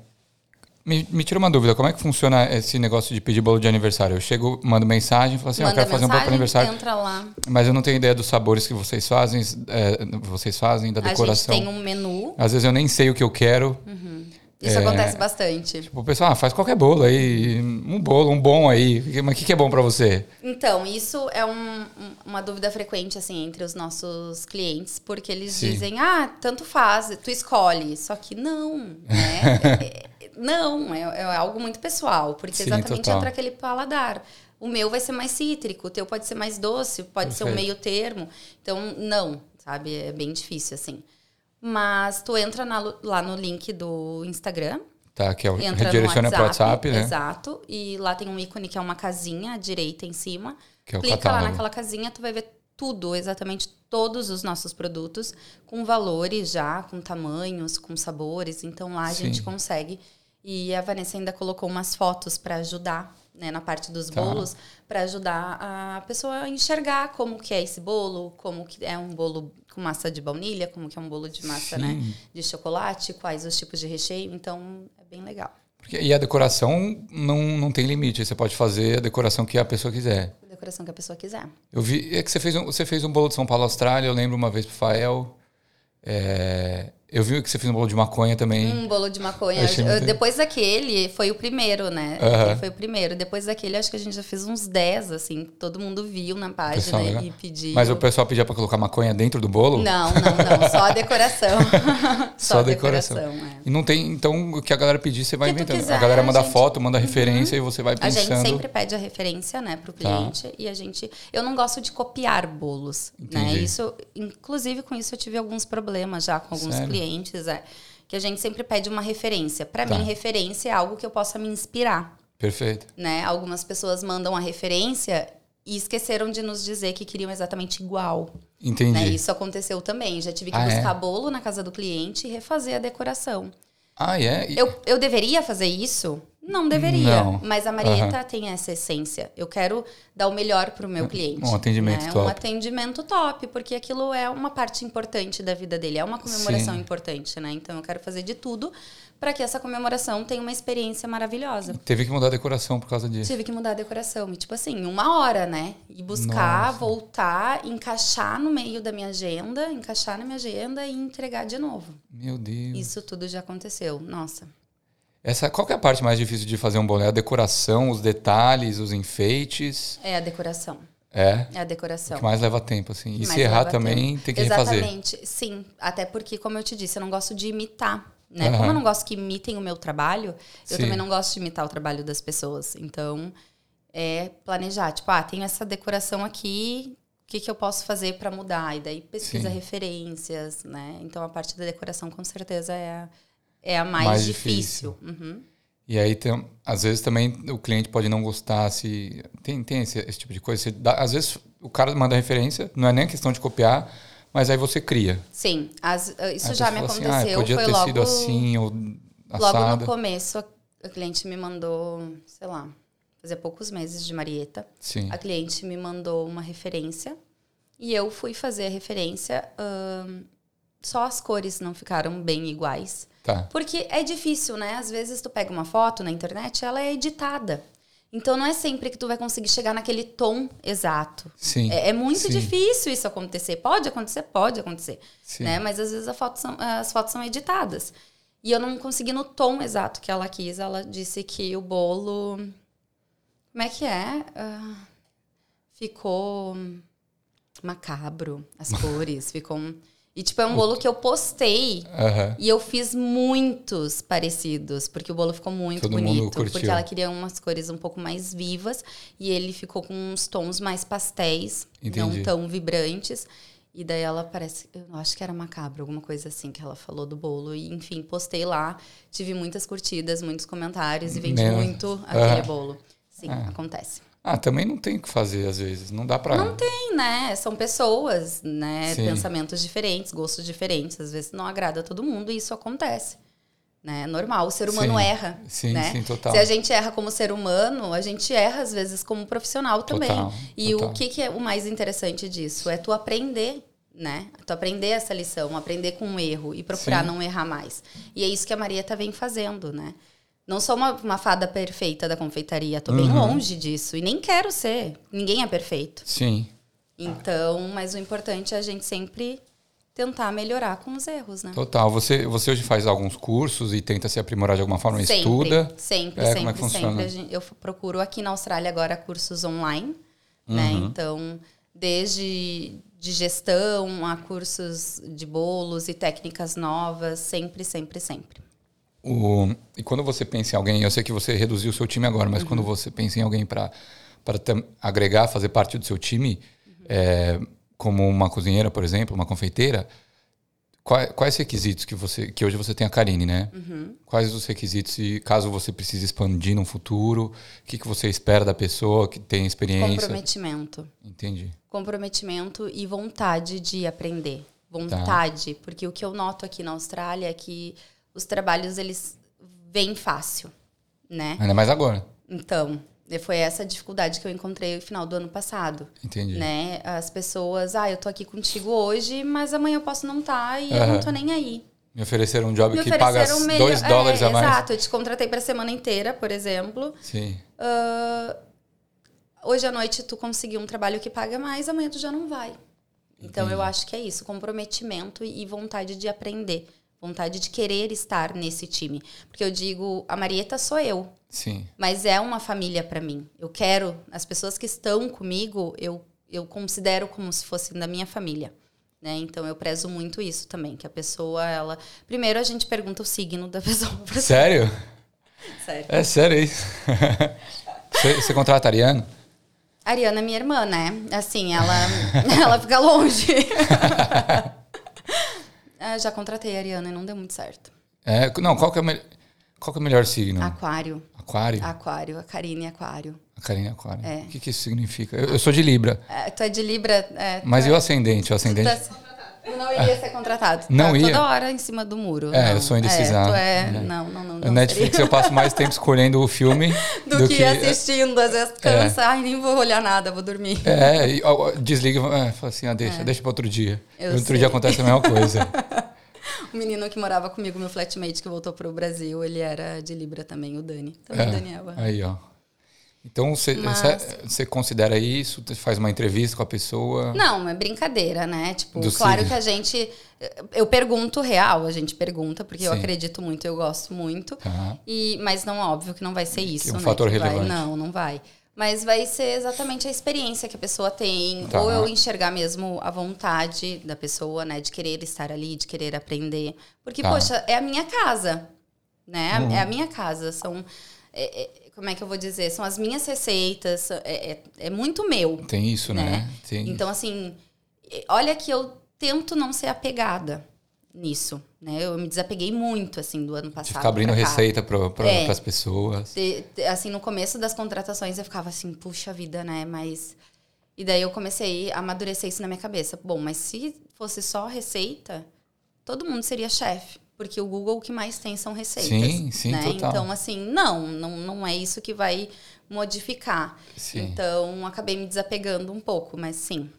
Me, me tira uma dúvida, como é que funciona esse negócio de pedir bolo de aniversário? Eu chego, mando mensagem, falo assim, ah, eu Manda quero fazer um bolo para mensagem, aniversário, entra lá. mas eu não tenho ideia dos sabores que vocês fazem, é, vocês fazem, da A gente decoração. tem um menu Às vezes eu nem sei o que eu quero. Isso É. acontece bastante. Tipo, o pessoal, ah, faz qualquer bolo aí, um bolo, um bom aí. Mas o que, que é bom pra você? Então, isso é um- um- uma dúvida frequente, assim, entre os nossos clientes, porque eles Sim. dizem, ah, tanto faz, tu escolhe. Só que não, né? Não, é, é algo muito pessoal, porque Sim, exatamente total. entra aquele paladar. O meu vai ser mais cítrico, o teu pode ser mais doce, pode ser um Perfeito. meio termo. Então, não, sabe? É bem difícil, assim. Mas tu entra na- lá no link do Instagram, Tá, que é o entra redireciona pro WhatsApp, WhatsApp, né? Exato. E lá tem um ícone que é uma casinha à direita em cima. Que é o Clica catálogo. lá naquela casinha, tu vai ver tudo, exatamente todos os nossos produtos, com valores já, com tamanhos, com sabores. Então lá a Sim. gente consegue. E a Vanessa ainda colocou umas fotos para ajudar, né, na parte dos Tá. bolos, para ajudar a pessoa a enxergar como que é esse bolo, como que é um bolo com massa de baunilha, como que é um bolo de massa, né, Sim. de chocolate, quais os tipos de recheio. Então é bem legal. Porque- e a decoração não, não tem limite. Você pode fazer a decoração que a pessoa quiser. A decoração que a pessoa quiser. Eu vi é que você fez um, você fez um bolo de São Paulo Austrália, eu lembro uma vez pro Fael. É, eu vi que você fez um bolo de maconha também. Um bolo de maconha. Eu- Depois daquele, foi o primeiro, né? Ele Foi o primeiro. Depois daquele, acho que a gente já fez uns 10, assim. Todo mundo viu na página Pessoal, e pediu. Mas o pessoal pedia pra colocar maconha dentro do bolo? Não, não, não. Só a decoração. Só a decoração. é. E não tem, então o que a galera pedir, você vai inventando. quiser, a galera manda a gente- Uhum. foto, manda referência e você vai A pensando. gente sempre pede a referência, né, pro Tá. cliente. E a gente. Eu não gosto de copiar bolos. Né? Entendi. Isso, inclusive, com isso eu tive alguns problemas já com alguns Sério? clientes. É, que a gente sempre pede uma referência. Para Tá. mim, referência é algo que eu possa me inspirar. Perfeito. né? Algumas pessoas mandam a referência e esqueceram de nos dizer que queriam exatamente igual. Entendi. Né? Isso aconteceu também. Já tive que Ah, é? buscar bolo na casa do cliente e refazer a decoração. Ah, é? E- Eu, eu deveria fazer isso? Não deveria. Não. Mas a Marieta tem essa essência. Eu quero dar o melhor para o meu cliente. Um atendimento né? top. Um atendimento top, porque aquilo é uma parte importante da vida dele. É uma comemoração Sim. importante, né? Então eu quero fazer de tudo para que essa comemoração tenha uma experiência maravilhosa. Teve que mudar a decoração por causa disso. Tive que mudar a decoração. E, tipo assim, uma hora, né? E buscar, Nossa. voltar, encaixar no meio da minha agenda, encaixar na minha agenda e entregar de novo. Meu Deus. Isso tudo já aconteceu. Nossa. Essa, qual é a parte mais difícil de fazer um bolo? É a decoração, os detalhes, os enfeites? É a decoração. É? É a O decoração. que mais leva tempo, assim. E se errar também, tempo. tem que refazer. Exatamente. Sim. Até porque, como eu te disse, eu não gosto de imitar. Né? Aham. Como eu não gosto que imitem o meu trabalho, eu Sim. também não gosto de imitar o trabalho das pessoas. Então, é planejar. Tipo, ah, tem essa decoração aqui, o que, que eu posso fazer para mudar? E daí pesquisa Sim. referências, né? Então, a parte da decoração, com certeza, é a, é a mais, Mais difícil. Uhum. E aí, tem, às vezes também o cliente pode não gostar se. Tem, tem esse, esse tipo de coisa. Dá- às vezes o cara manda referência, não é nem questão de copiar, mas aí você cria. Sim, as- isso Aí já me assim, aconteceu. ah, podia foi ter logo, sido assim ou logo assado. no começo, a, cliente me mandou, sei lá, fazia poucos meses de Marieta. Sim. A cliente me mandou uma referência e eu fui fazer a referência. só as cores não ficaram bem iguais. Tá. Porque é difícil, né? Às vezes tu pega uma foto na internet, ela é editada. Então não é sempre que tu vai conseguir chegar naquele tom exato. Sim. É, é muito Sim. difícil isso acontecer. Pode acontecer, pode acontecer. Sim. Né? Mas às vezes foto são- as fotos são editadas. E eu não consegui no tom exato que ela quis. Ela disse que o bolo. Como é que é? Ah, ficou macabro, as cores. ficou. um- E, tipo, é um bolo que eu postei Aham. e eu fiz muitos parecidos, porque o bolo ficou muito Todo bonito. Porque ela queria umas cores um pouco mais vivas e ele ficou com uns tons mais pastéis, Entendi. não tão vibrantes. E daí ela parece, eu acho que era macabro, alguma coisa assim que ela falou do bolo. E enfim, postei lá, tive muitas curtidas, muitos comentários e vendi Menos. muito aquele bolo. Sim, Ah. acontece. Ah, também não tem o que fazer às vezes. Não dá pra. Não tem, né? São pessoas, né? Sim. Pensamentos diferentes, gostos diferentes. Às vezes não agrada a todo mundo e isso acontece. Né? É normal, o ser humano Sim. erra. Sim, né? sim, total. Se a gente erra como ser humano, a gente erra às vezes como profissional também. Total, e total. o que, que é o mais interessante disso? É tu aprender, né? Tu aprender essa lição, aprender com o erro e procurar Sim. não errar mais. E é isso que a Marieta vem fazendo, né? Não sou uma, uma fada perfeita da confeitaria, tô bem Uhum. longe disso. E nem quero ser. Ninguém é perfeito. Sim. Então, mas o importante é a gente sempre tentar melhorar com os erros, né? Total. Você, você hoje faz alguns cursos e tenta se aprimorar de alguma forma? Sempre, Estuda? Sempre, É, sempre, como é que sempre. funciona? Gente- Eu procuro aqui na Austrália agora cursos online, né? Uhum. Então, desde de gestão a cursos de bolos e técnicas novas, sempre, sempre, sempre. O, e quando você pensa em alguém, eu sei que você reduziu o seu time agora, mas Uhum. quando você pensa em alguém para agregar, fazer parte do seu time, Uhum. é, como uma cozinheira, por exemplo, uma confeiteira, quais, quais requisitos que você que hoje você tem a Karine, né? Uhum. Quais os requisitos e caso você precise expandir no futuro, o que, que você espera da pessoa que tem experiência? Comprometimento. Entendi. Comprometimento e vontade de aprender. Tá. Vontade, porque o que eu noto aqui na Austrália é que os trabalhos eles vêm fácil, né? Ainda mais agora. Então, foi essa dificuldade que eu encontrei no final do ano passado. Entendi. né? As pessoas, ah, eu tô aqui contigo hoje, mas amanhã eu posso não estar e eu Aham. não tô nem aí. Me ofereceram um job Me que paga ofereceram melhor- 2 dólares é, a mais. Exato, eu te contratei pra semana inteira, por exemplo. Sim. Ah, hoje à noite tu conseguiu um trabalho que paga mais, amanhã tu já não vai. Então eu acho que é isso, comprometimento e vontade de aprender, vontade de querer estar nesse time, porque eu digo, a Marieta sou eu, Sim. mas é uma família para mim. Eu quero as pessoas que estão comigo, eu eu considero como se fossem da minha família. Né? Então eu prezo muito isso também, que a pessoa ela, primeiro a gente pergunta o signo da pessoa. Sério? Sério. É sério isso. você, você contrata ariano? A Ariana é minha irmã, né? Assim, ela ela fica longe. Ah, já contratei a Ariana e não deu muito certo. É, não, qual que é o, me- qual que é o melhor signo? Aquário. Aquário? Aquário, a Karine é aquário. A Karine é aquário. É. O que, que isso significa? Eu, eu sou de Libra, É, tu é de Libra, é, mas tu e o é- ascendente? O ascendente... Tu não iria ser contratado. Não tá ia? Toda hora em cima do muro. É, não. eu sou. É, tu é... É. Não, não, não. Não Netflix eu passo mais tempo escolhendo o filme Do, que, assistindo. Às vezes cansa. Ai, nem vou olhar nada, vou dormir. É, e, ó, desliga, é, fala assim, ah, deixa, deixa para outro dia. Eu outro sei. dia acontece a mesma coisa. O menino que morava comigo, meu flatmate, que voltou pro Brasil, ele era de Libra também, o Dani. Então, É, o Daniel. é. Aí, ó. Então você Mas- considera isso, você faz uma entrevista com a pessoa. Não, é brincadeira, né? Tipo, Do claro signo. que a gente. Eu pergunto real, a gente pergunta, porque eu Sim. acredito muito, eu gosto muito. Tá. E, mas não, óbvio que não vai ser isso. um né, fator que vai- relevante. não, não vai. Mas vai ser exatamente a experiência que a pessoa tem, Tá. ou eu enxergar mesmo a vontade da pessoa, né, de querer estar ali, de querer aprender. Porque, Tá. poxa, é a minha casa, né? Uhum. É a minha casa. São. é- é- como é que eu vou dizer? São as minhas receitas, é, é, é muito meu. Tem isso, né? Né? Tem Então, assim, olha que eu tento não ser apegada nisso, né? Eu me desapeguei muito, assim, do ano de passado. ficar abrindo pra receita para É. as pessoas. Te- Assim, no começo das contratações eu ficava assim, puxa vida, né? Mas. E daí eu comecei a amadurecer isso na minha cabeça. Bom, mas se fosse só receita, todo mundo seria chefe. Porque o Google o que mais tem são receitas. Sim, sim, né? total. Então, assim, não, não, não é isso que vai modificar. Sim. Então, acabei me desapegando um pouco, mas sim,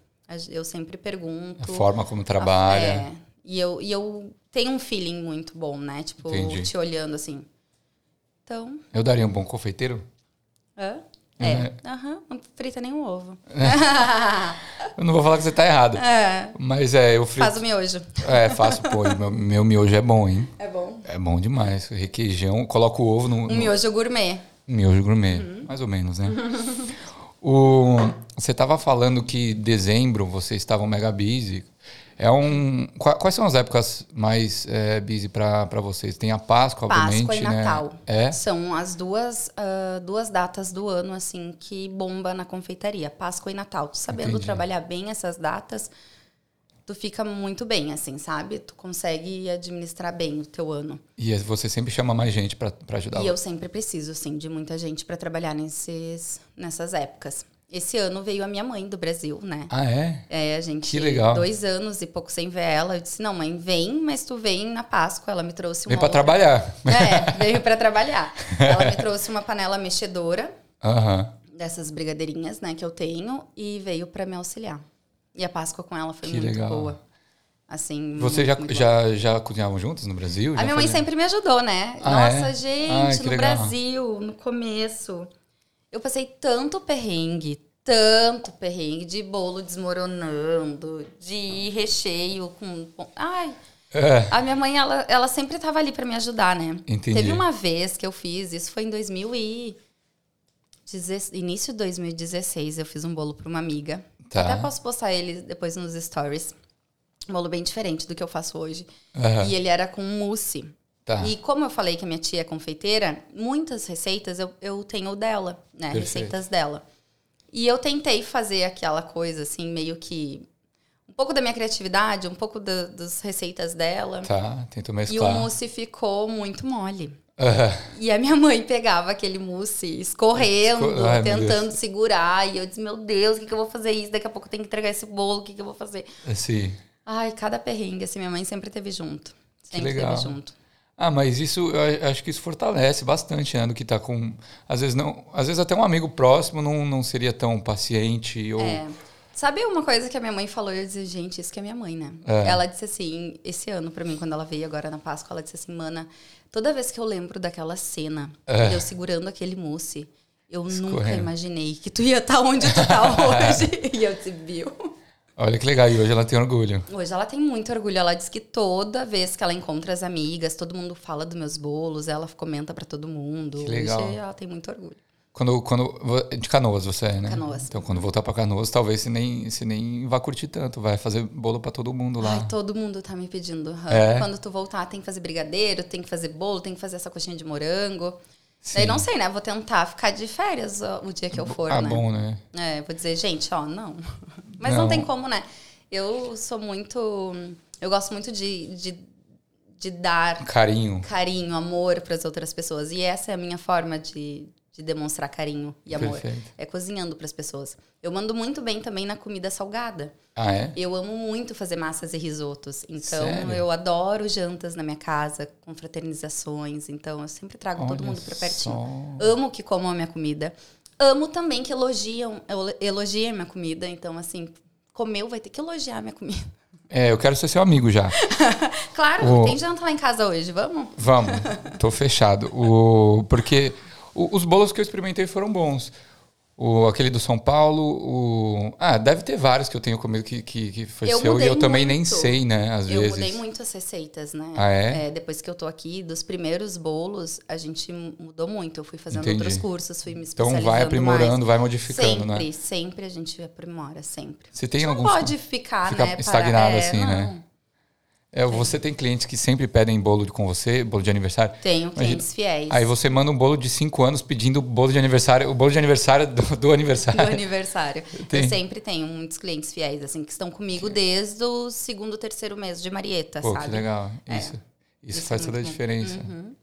eu sempre pergunto. A forma como trabalha. É, e, eu, e eu tenho um feeling muito bom, né? Tipo, Entendi. te olhando assim. Então, Eu daria um bom confeiteiro? hã? É. É. Aham, não frita nenhum ovo. Eu não vou falar que você tá errado. é. Mas é, eu frito. Faz o miojo. É, faço, pô. meu, meu miojo é bom, hein? É bom. É bom demais. Requeijão, coloco o ovo no, Um no miojo gourmet. miojo gourmet. Mais ou menos, né? o, você estava falando que dezembro vocês estavam mega busy. É um, qua- quais são as épocas mais é, busy para vocês? Tem a Páscoa, obviamente, Páscoa e né? Natal. É? São as duas, ah, duas datas do ano, assim, que bomba na confeitaria. Páscoa e Natal. Tu sabendo Entendi. trabalhar bem essas datas, tu fica muito bem, assim, sabe? Tu consegue administrar bem o teu ano. E você sempre chama mais gente para ajudar. E eu sempre preciso, assim, de muita gente para trabalhar nesses, nessas épocas. Esse ano veio a minha mãe do Brasil, né? Ah, é? É, a gente. Que legal. Dois anos e pouco sem ver ela. Eu disse: não, mãe, vem, mas tu vem na Páscoa. Ela me trouxe uma. Vem para outra- trabalhar. É, veio para trabalhar. Ela me trouxe uma panela mexedora, Aham. dessas brigadeirinhas, né, que eu tenho, e veio para me auxiliar. E a Páscoa com ela foi Que muito legal. boa. Assim. Você muito, já, muito já, já cozinhavam juntos no Brasil? A minha mãe sempre me ajudou, né? Ah, Nossa, é? gente, Ai, no legal. Brasil, no começo. Eu passei tanto perrengue, tanto perrengue de bolo desmoronando, de recheio com. Ai. É, A minha mãe, ela, ela sempre tava ali pra me ajudar, né? Entendi. Teve uma vez que eu fiz, isso foi em 2000 e... Início de 2016, eu fiz um bolo pra uma amiga. Tá. Até posso postar ele depois nos stories. Um bolo bem diferente do que eu faço hoje. Aham. E ele era com mousse. Tá. E como eu falei que a minha tia é confeiteira, muitas receitas eu, eu tenho dela, né? Perfeito. Receitas dela. E eu tentei fazer aquela coisa, assim, meio que. Um pouco da minha criatividade, um pouco da- das receitas dela. Tá, tento E o mesclar. mousse ficou muito mole. Aham. E a minha mãe pegava aquele mousse escorrendo, Esco- Ai, tentando segurar. E eu disse, meu Deus, o que, que eu vou fazer isso? Daqui a pouco eu tenho que entregar esse bolo, o que, que eu vou fazer? Assim. Ai, cada perrengue, assim, minha mãe sempre teve junto. Sempre legal. teve junto. Ah, mas isso, eu acho que isso fortalece bastante, né? Do que tá com. Às vezes não. Às vezes até um amigo próximo não, não seria tão paciente. Ou. É. Sabe uma coisa que a minha mãe falou? Eu disse, gente, isso que é minha mãe, né? É. Ela disse assim, esse ano pra mim, quando ela veio agora na Páscoa, ela disse assim, mana, toda vez que eu lembro daquela cena, É. eu segurando aquele mousse, eu nunca Escorrendo. imaginei que tu ia estar onde tu tá hoje. e eu disse, viu? Olha que legal, e hoje ela tem orgulho. Hoje ela tem muito orgulho. Ela diz que toda vez que ela encontra as amigas, todo mundo fala dos meus bolos, ela comenta pra todo mundo. Que legal. Hoje ela tem muito orgulho. Quando, quando, de Canoas você é, né? Canoas. Então, quando voltar pra Canoas, talvez você nem, você nem vá curtir tanto. Vai fazer bolo pra todo mundo lá. Ai, todo mundo tá me pedindo. É? Quando tu voltar, tem que fazer brigadeiro, tem que fazer bolo, tem que fazer essa coxinha de morango. Sim. Daí não sei, né? Vou tentar ficar de férias ó, o dia que eu for, ah, né? bom, né? É, vou dizer, gente, ó, não. Mas não. Não. tem como, né? Eu sou muito. Eu gosto muito de, de, de dar Carinho. carinho, amor para as outras pessoas. E essa é a minha forma de, de demonstrar carinho e amor. Perfeito. É cozinhando para as pessoas. Eu mando muito bem também na comida salgada. Ah, é? Eu amo muito fazer massas e risotos. Então, Sério? eu adoro jantas na minha casa, com fraternizações. Então, eu sempre trago todo Olha mundo para pertinho. só. Amo que comam a minha comida. Amo também que elogiam, elo- elogiem a minha comida. Então, assim, comeu, vai ter que elogiar a minha comida. É, eu quero ser seu amigo já. Claro, O- tem janta lá em casa hoje, vamos? Vamos, tô fechado. O, porque os bolos que eu experimentei foram bons. O, aquele do São Paulo, o. Ah, deve ter vários que eu tenho comido que, que, que foi Eu seu e eu também nem muito. sei, né? Às Eu vezes. mudei muito as receitas, né? Ah, é? Depois que eu tô aqui, dos primeiros bolos, a gente mudou muito. Eu fui fazendo Entendi. outros cursos, fui me Então especializando vai aprimorando, mais. vai modificando, sempre, né? sempre a gente aprimora, sempre. Você tem Não pode ficar, ficar né? estagnado é, assim, né? É, você tem clientes que sempre pedem bolo com você, bolo de aniversário. Tenho clientes fiéis. Aí você manda um bolo de 5 anos pedindo o bolo de aniversário, o bolo de aniversário do, do do aniversário. aniversário. Tem. Eu sempre tenho muitos clientes fiéis, assim, que estão comigo desde o segundo, terceiro mês de Marieta, Pô, sabe? que legal. É. Isso, isso, Isso faz é toda a diferença. Uhum.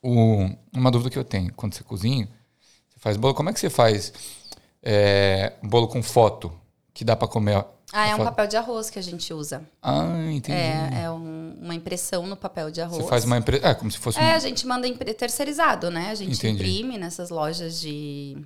O- uma dúvida que eu tenho, quando você cozinha, você faz bolo, como é que você faz é, bolo com foto que dá para comer? Ah, é um papel de arroz que a gente usa. Ah, entendi. É, é um- uma impressão no papel de arroz. Você faz uma empresa, é como se fosse É, um a gente manda impre- terceirizado, né? A gente Entendi. imprime nessas lojas de.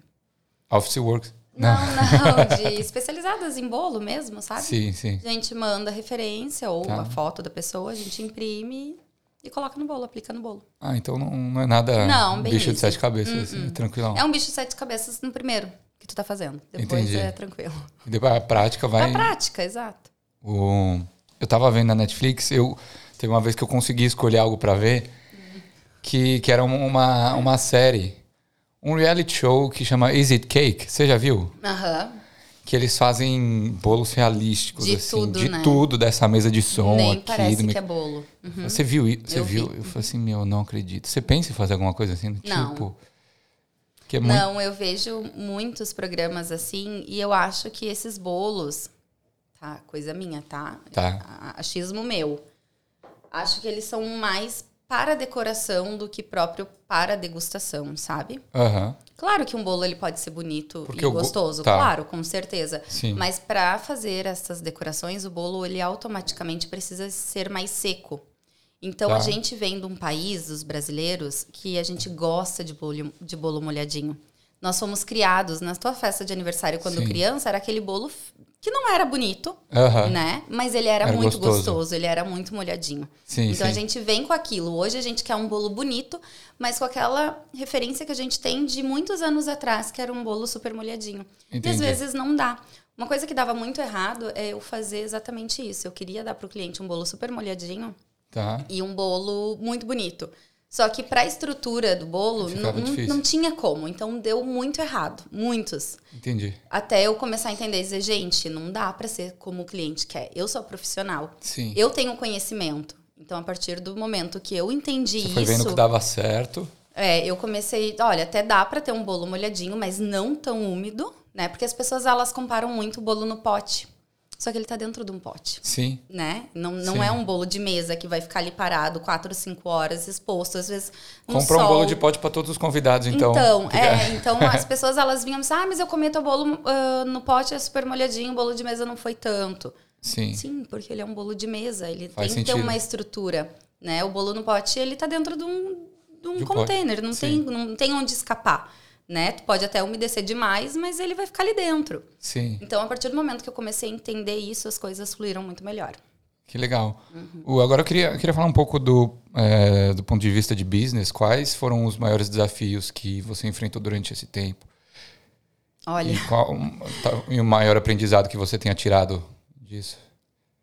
Office Works. Não, não, de especializadas em bolo mesmo, sabe? Sim, sim. A gente manda referência ou Tá. a foto da pessoa, a gente imprime e coloca no bolo, aplica no bolo. Ah, então não, não é nada Não, bem bicho de isso. sete cabeças, é tranquilão. É um bicho de sete cabeças no primeiro que tu tá fazendo. Depois Entendi. é tranquilo. Depois a prática vai. a prática, exato. O... Eu tava vendo na Netflix, eu teve uma vez que eu consegui escolher algo pra ver, que, que era uma, uma série, um reality show que chama Is It Cake? Você já viu? Aham. Que eles fazem bolos realísticos, De assim, tudo, de né? tudo dessa mesa de som Nem aqui. parece do mic- que é bolo. Uhum. Você viu isso? Você Eu viu? vi. Eu falei assim, meu, não acredito. Você pensa em fazer alguma coisa assim? Não. Tipo. Que é muito. Não, eu vejo muitos programas assim e eu acho que esses bolos, tá? Coisa minha, tá? Tá. Achismo meu. Acho que eles são mais para decoração do que próprio para degustação, sabe? Aham. Claro que um bolo ele pode ser bonito Porque e o go- gostoso, tá. claro, com certeza. Sim. Mas para fazer essas decorações, o bolo ele automaticamente precisa ser mais seco. Então Tá. a gente vem de um país, os brasileiros, que a gente gosta de bolo, de bolo molhadinho. nós fomos criados na tua festa de aniversário quando Sim. criança, era aquele bolo que não era bonito, Aham. né? Mas ele era, Era muito gostoso. gostoso. ele era muito molhadinho. Sim, então a sim. gente vem com aquilo. Hoje a gente quer um bolo bonito, mas com aquela referência que a gente tem de muitos anos atrás, que era um bolo super molhadinho. E Entendi. às vezes não dá. Uma coisa que dava muito errado é eu fazer exatamente isso. Eu queria dar pro cliente um bolo super molhadinho Tá. e um bolo muito bonito. Só que para a estrutura do bolo não, não, tinha como. Então deu muito errado, muitos. Entendi. Até eu começar a entender e dizer, gente, não dá para ser como o cliente quer. Eu sou profissional. Sim. Eu tenho conhecimento. Então, a partir do momento que eu entendi Você foi isso, vendo que dava certo. é, eu comecei, olha, até dá para ter um bolo molhadinho, mas não tão úmido, né? Porque as pessoas elas comparam muito o bolo no pote. Só que ele tá dentro de um pote Sim. né? Não, não Sim. é um bolo de mesa que vai ficar ali parado quatro, cinco horas exposto, às vezes um sol. bolo de pote para todos os convidados, então. Então, é, então as pessoas elas vinham e ah, mas eu comi teu bolo ah, no pote, é super molhadinho, o bolo de mesa não foi tanto. Sim. Sim, porque ele é um bolo de mesa, ele Faz tem que ter sentido. uma estrutura, né? O bolo no pote, ele tá dentro de um, de um De um container, não tem, não tem onde escapar, né? Tu pode até umedecer demais, mas ele vai ficar ali dentro. Sim. Então, a partir do momento que eu comecei a entender isso, as coisas fluíram muito melhor. Que legal. Uhum. O- agora eu queria, eu queria falar um pouco do, é, do ponto de vista de business. Quais foram os maiores desafios que você enfrentou durante esse tempo? Olha, E, qual, tá- e o maior aprendizado que você tenha tirado disso?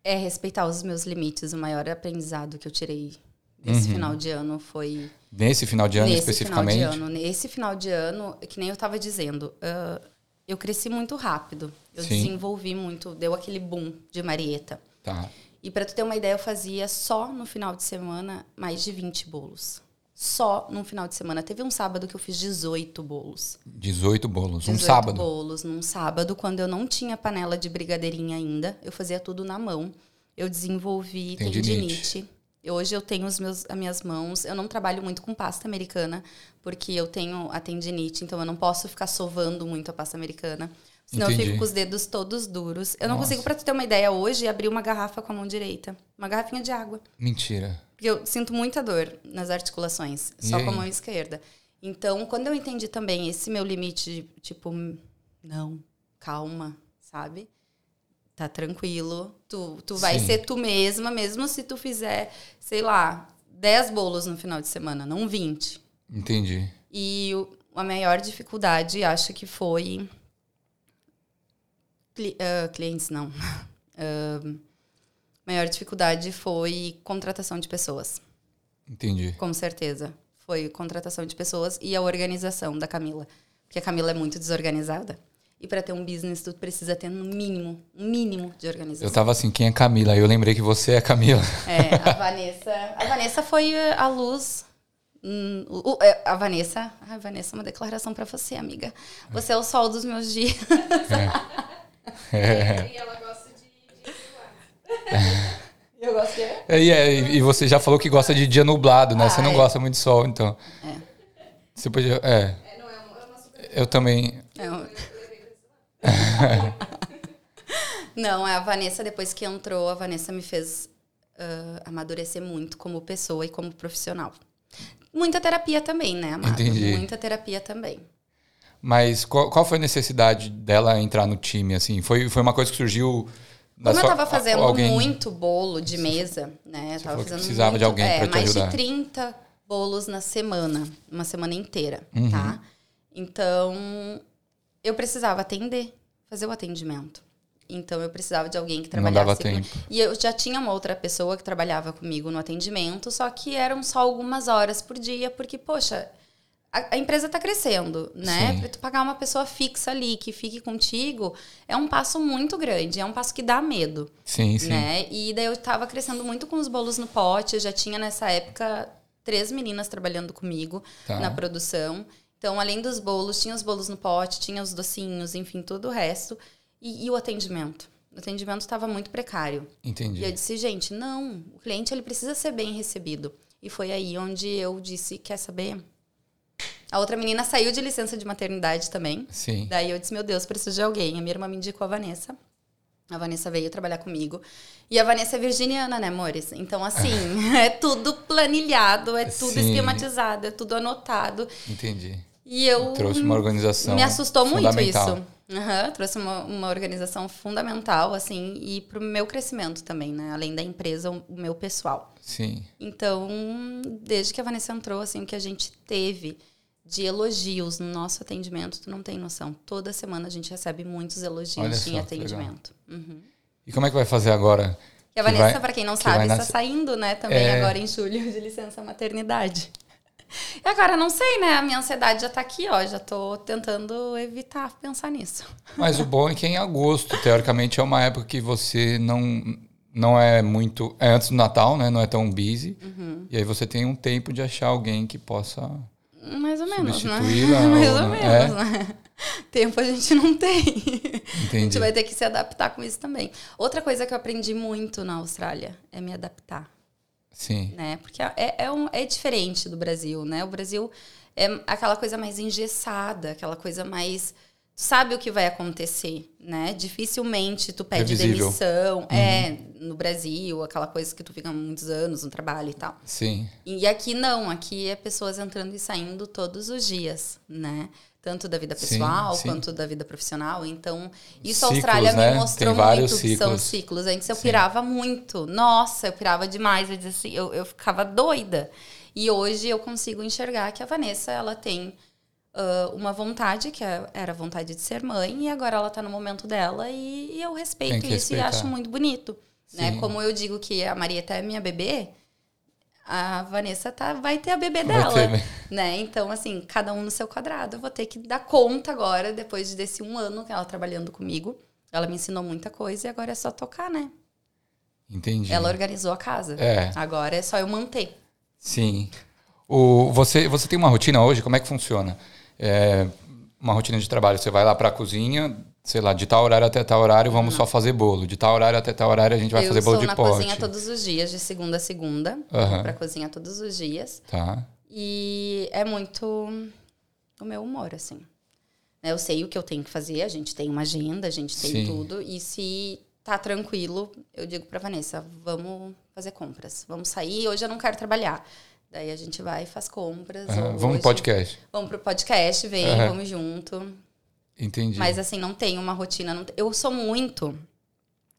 É respeitar os meus limites. O maior aprendizado que eu tirei desse final de ano foi Nesse final de ano nesse especificamente? final de ano. Nesse final de ano, que nem eu estava dizendo, ah, eu cresci muito rápido. Eu Sim. desenvolvi muito, deu aquele boom de Marieta. Tá. E para tu ter uma ideia, eu fazia só no final de semana mais de 20 bolos. Só num final de semana. Teve um sábado que eu fiz 18 bolos. 18 bolos. Um 18 sábado. bolos num sábado, quando eu não tinha panela de brigadeirinha ainda. Eu fazia tudo na mão. Eu desenvolvi Tendinite. tendinite. Hoje eu tenho os meus, as minhas mãos. Eu não trabalho muito com pasta americana, porque eu tenho a tendinite, então eu não posso ficar sovando muito a pasta americana. Senão eu Entendi. fico com os dedos todos duros. Eu não Nossa. consigo, pra tu ter uma ideia, hoje abrir uma garrafa com a mão direita. Uma garrafinha de água. Mentira. Porque eu sinto muita dor nas articulações, E só aí? com a mão esquerda. Então, quando eu entendi também esse meu limite de, tipo, não, calma, sabe? Tá tranquilo. Tu, tu vai Sim. ser tu mesma, mesmo se tu fizer, sei lá, 10 bolos no final de semana, não 20. Entendi. E o- a maior dificuldade, acho que foi. Cli- ah, clientes, não. Ah, maior dificuldade foi contratação de pessoas, Entendi. com certeza. Foi contratação de pessoas e a organização da Camila. Porque a Camila é muito desorganizada. E para ter um business, tu precisa ter no mínimo, um mínimo de Eu organização. tava assim, quem é Camila? Aí eu lembrei que você é Camila. É, a Vanessa. A Vanessa foi uh, a luz. hum, é, a Vanessa. Ai, Vanessa, uma declaração pra você, amiga. Você é o sol dos meus dias. É. E ela gosta de, de. Eu gosto de. E, é, e e você já falou que gosta de dia nublado, né? você Ah, não é. gosta muito de sol, então. É. Você podia. É. É, não é uma, é uma super. Eu também. É, um- Não, a Vanessa, depois que entrou, a Vanessa me fez ah, amadurecer muito como pessoa e como profissional. Muita terapia também, né, amado? Entendi. Muita terapia também. Mas qual, qual foi a necessidade dela entrar no time, assim? Foi, foi uma coisa que surgiu. Como eu sua- tava fazendo alguém- muito bolo de mesa, né? Eu tava fazendo precisava muito, de alguém é, pra te mais ajudar. de 30 bolos na semana, uma semana inteira, Uhum. tá? Então, eu precisava atender, fazer o atendimento. Então, eu precisava de alguém que Não trabalhasse. dava comigo. tempo. E eu já tinha uma outra pessoa que trabalhava comigo no atendimento, só que eram só algumas horas por dia, porque, poxa, a, a empresa está crescendo, né? Para tu pagar uma pessoa fixa ali que fique contigo é um passo muito grande, é um passo que dá medo, Sim, sim. né? E daí eu estava crescendo muito com os bolos no pote, eu já tinha nessa época três meninas trabalhando comigo Tá. na produção. Então, além dos bolos, tinha os bolos no pote, tinha os docinhos, enfim, todo o resto. E, e o atendimento? O atendimento estava muito precário. Entendi. E eu disse, gente, não, o cliente ele precisa ser bem recebido. E foi aí onde eu disse, quer saber? A outra menina saiu de licença de maternidade também. Sim. Daí eu disse, meu Deus, preciso de alguém. A minha irmã me indicou a Vanessa. A Vanessa veio trabalhar comigo. E a Vanessa é virginiana, né, amores? Então, assim, é tudo planilhado, é tudo Sim. esquematizado, é tudo anotado. Entendi. E eu. Trouxe uma organização Me assustou muito isso. Aham, trouxe uma, uma organização fundamental, assim, e pro meu crescimento também, né? Além da empresa, o meu pessoal. Sim. Então, desde que a Vanessa entrou, assim, o que a gente teve de elogios no nosso atendimento, tu não tem noção. Toda semana a gente recebe muitos elogios em que atendimento. Uhum. E como é que vai fazer agora? E a Que Vanessa, vai- pra quem não que sabe, está nascer- saindo, né, também É. agora em julho de licença maternidade. Agora, não sei, né? A minha ansiedade já tá aqui, ó. Já tô tentando evitar pensar nisso. Mas o bom é que em agosto, teoricamente, é uma época que você não, não é muito. É antes do Natal, né? Não é tão busy. Uhum. E aí você tem um tempo de achar alguém que possa. Mais ou menos, né? Mais ou ou não? menos, É? né? Tempo a gente não tem. A Entendi. gente vai ter que se adaptar com isso também. Outra coisa que eu aprendi muito na Austrália é me adaptar, Sim. né? Porque é, é, um, é diferente do Brasil, né? O Brasil é aquela coisa mais engessada, aquela coisa mais... Tu sabe o que vai acontecer, né? Dificilmente tu pede Previsível. demissão. É, no Brasil, aquela coisa que tu fica muitos anos no trabalho e tal. Sim. E aqui não, aqui é pessoas entrando e saindo todos os dias, né? Tanto da vida Sim, pessoal sim. quanto da vida profissional. Então, isso a Ciclos, Austrália né? me mostrou Tem vários muito que são ciclos. ciclos. Antes eu Sim. pirava muito. Nossa, eu pirava demais. Eu, assim, eu, eu ficava doida. E hoje eu consigo enxergar que a Vanessa, ela tem ah, uma vontade, que é- era a vontade de ser mãe, e agora ela tá no momento dela, e, e eu respeito isso e respeitar. acho muito bonito. Né? Sim. Como eu digo que a Marieta é minha bebê, a Vanessa tá, vai ter a bebê dela. ter, né? Né? Então, assim, cada um no seu quadrado. Eu vou ter que dar conta agora, depois desse um ano que ela trabalhando comigo. Ela me ensinou muita coisa e agora é só tocar, né? Entendi. Ela organizou a casa. É. Agora é só eu manter. Sim. O, você, você tem uma rotina hoje? Como é que funciona? É, uma rotina de trabalho. Você vai lá para a cozinha, sei lá, de tal horário até tal horário, vamos só fazer bolo. De tal horário até tal horário, a gente vai eu fazer bolo sou de na pote. cozinha todos os dias, de segunda a segunda. Eu. Vou pra cozinha todos os dias. Tá. E é muito o meu humor, assim. Eu sei o que eu tenho que fazer, a gente tem uma agenda, a gente tem Sim. tudo. E se tá tranquilo, eu digo pra Vanessa, vamos fazer compras. Vamos sair, hoje eu não quero trabalhar. Daí a gente vai e faz compras. Ou Vamos hoje- podcast. Vamos pro podcast, vem, vamos junto. Entendi. Mas assim, não tem uma rotina. não Eu sou muito.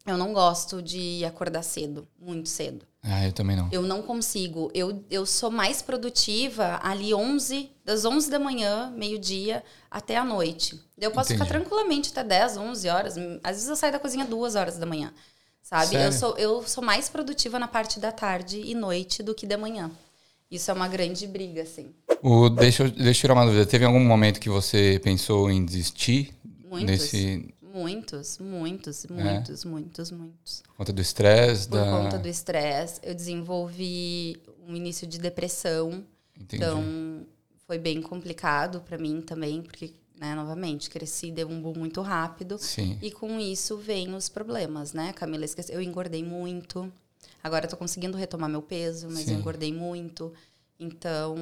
Eu não gosto de acordar cedo, muito cedo. Ah, eu também não. Eu não consigo. Eu, eu sou mais produtiva ali 11, das 11 da manhã, meio-dia, até a noite. Eu posso ficar Entendi. tranquilamente até 10, 11 horas. Às vezes eu saio da cozinha duas horas da manhã. Sabe? Sério? Eu sou, eu sou mais produtiva na parte da tarde e noite do que da manhã. Isso é uma grande briga, assim. O, deixa, eu, deixa eu tirar uma dúvida. Teve algum momento que você pensou em desistir? Muitos. Nesse, Muitos, muitos, muitos, muitos, muitos. por conta do estresse? Por da... conta do estresse, eu desenvolvi um início de depressão. Entendi. Então, foi bem complicado pra mim também, porque, né, novamente, cresci, deu um boom muito rápido. Sim. E com isso vem os problemas, né? Camila esqueceu. Eu engordei muito. Agora eu tô conseguindo retomar meu peso, mas Sim. eu engordei muito. Então,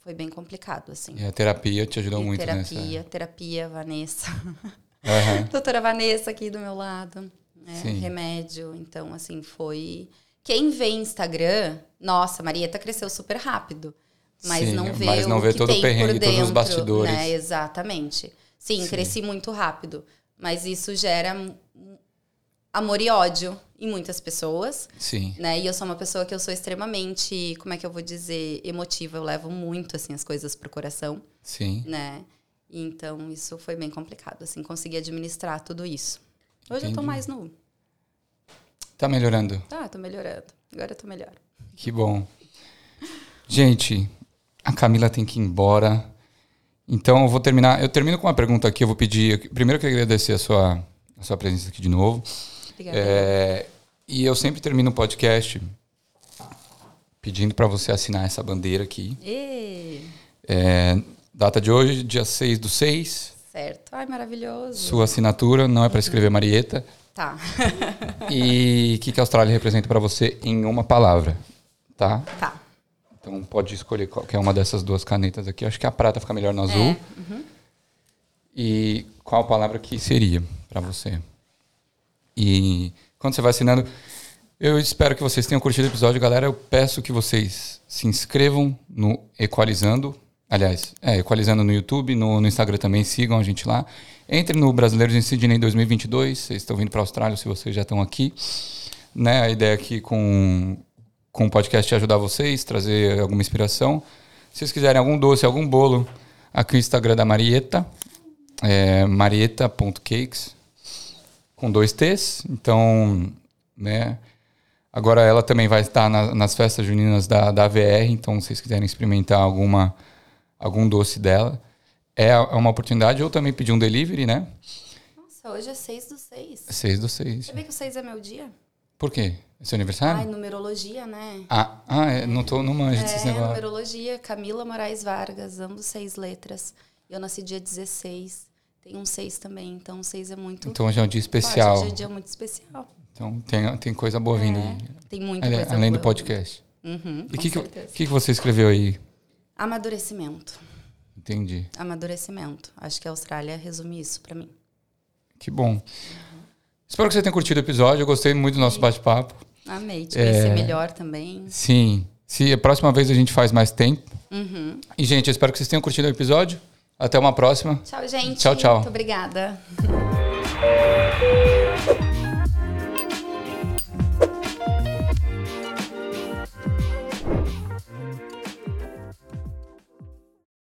foi bem complicado, assim. E a terapia te ajudou E muito terapia, terapia, Vanessa. nessa. Aham. Doutora Vanessa aqui do meu lado. Né? Remédio. Então, assim, foi. Quem vê Instagram, nossa, Marieta cresceu super rápido. Mas Sim, não vê mas não o vê que todo o tem perrengue, por todos os dentro, bastidores. Né? Exatamente. Sim, Sim. cresci muito rápido. Mas isso gera amor e ódio em muitas pessoas, Sim. né? E eu sou uma pessoa que eu sou extremamente, como é que eu vou dizer, emotiva. Eu levo muito, assim, as coisas pro coração Sim. né? Então, isso foi bem complicado, assim, conseguir administrar tudo isso. Hoje eu tô Entendi. mais no... Tá melhorando. Tá, tô melhorando. Agora eu tô melhor. Que bom. Gente, a Camila tem que ir embora. Então eu vou terminar. Eu termino com uma pergunta aqui. Eu vou pedir. Primeiro eu queria agradecer a sua, a sua presença aqui de novo. Obrigada. É, e eu sempre termino o podcast pedindo para você assinar essa bandeira aqui. É, data de hoje, dia 6 do 6. certo. Ai, maravilhoso. Sua assinatura, não é para escrever Marieta. Tá, E o que, que a Austrália representa para você em uma palavra, tá? tá. Então pode escolher qualquer uma dessas duas canetas aqui. Acho que a prata fica melhor no azul. É, E qual palavra que seria para você? E quando você vai assinando, eu espero que vocês tenham curtido o episódio, galera. Eu peço que vocês se inscrevam no Equalizando Aliás, é, Equalizando no YouTube, no, no Instagram também, sigam a gente lá. Entre no Brasileiros em Sydney 2022, vocês estão vindo para a Austrália, se vocês já estão aqui. Né, a ideia aqui com, com o podcast é ajudar vocês, trazer alguma inspiração. Se vocês quiserem algum doce, algum bolo, aqui o Instagram da Marieta, é marieta.cakes, com dois T's. Então, né, agora ela também vai estar na- nas festas juninas da, da VR, então se vocês quiserem experimentar alguma, algum doce dela, é é uma oportunidade. Ou também pedir um delivery, né? Nossa, hoje é 6 do 6. 6 do 6. Sabia que o 6 é meu dia? Por quê? É seu aniversário? Ai, numerologia, né? Ah, ah é, não, tô, não manjo É, negócios. numerologia, Camila Moraes Vargas, ambos seis letras. Eu nasci dia 16. Tem um 6 também, então o 6 é muito Então hoje é um dia forte, especial. Hoje é um dia muito especial. Então tem, tem coisa boa vindo É, aí. tem muita Ale- coisa Além do boa. podcast. Uhum, E o que, que, que, você escreveu aí? Amadurecimento. Entendi. Amadurecimento. Acho que a Austrália resume isso pra mim. Que bom. Espero que você tenha curtido o episódio. Eu gostei muito do nosso bate-papo. Amei. Te conhecer É. melhor também. Sim. Se a próxima vez a gente faz mais tempo. Uhum. E, gente, eu espero que vocês tenham curtido o episódio. Até uma próxima. Tchau, gente. Tchau, tchau. Muito obrigada.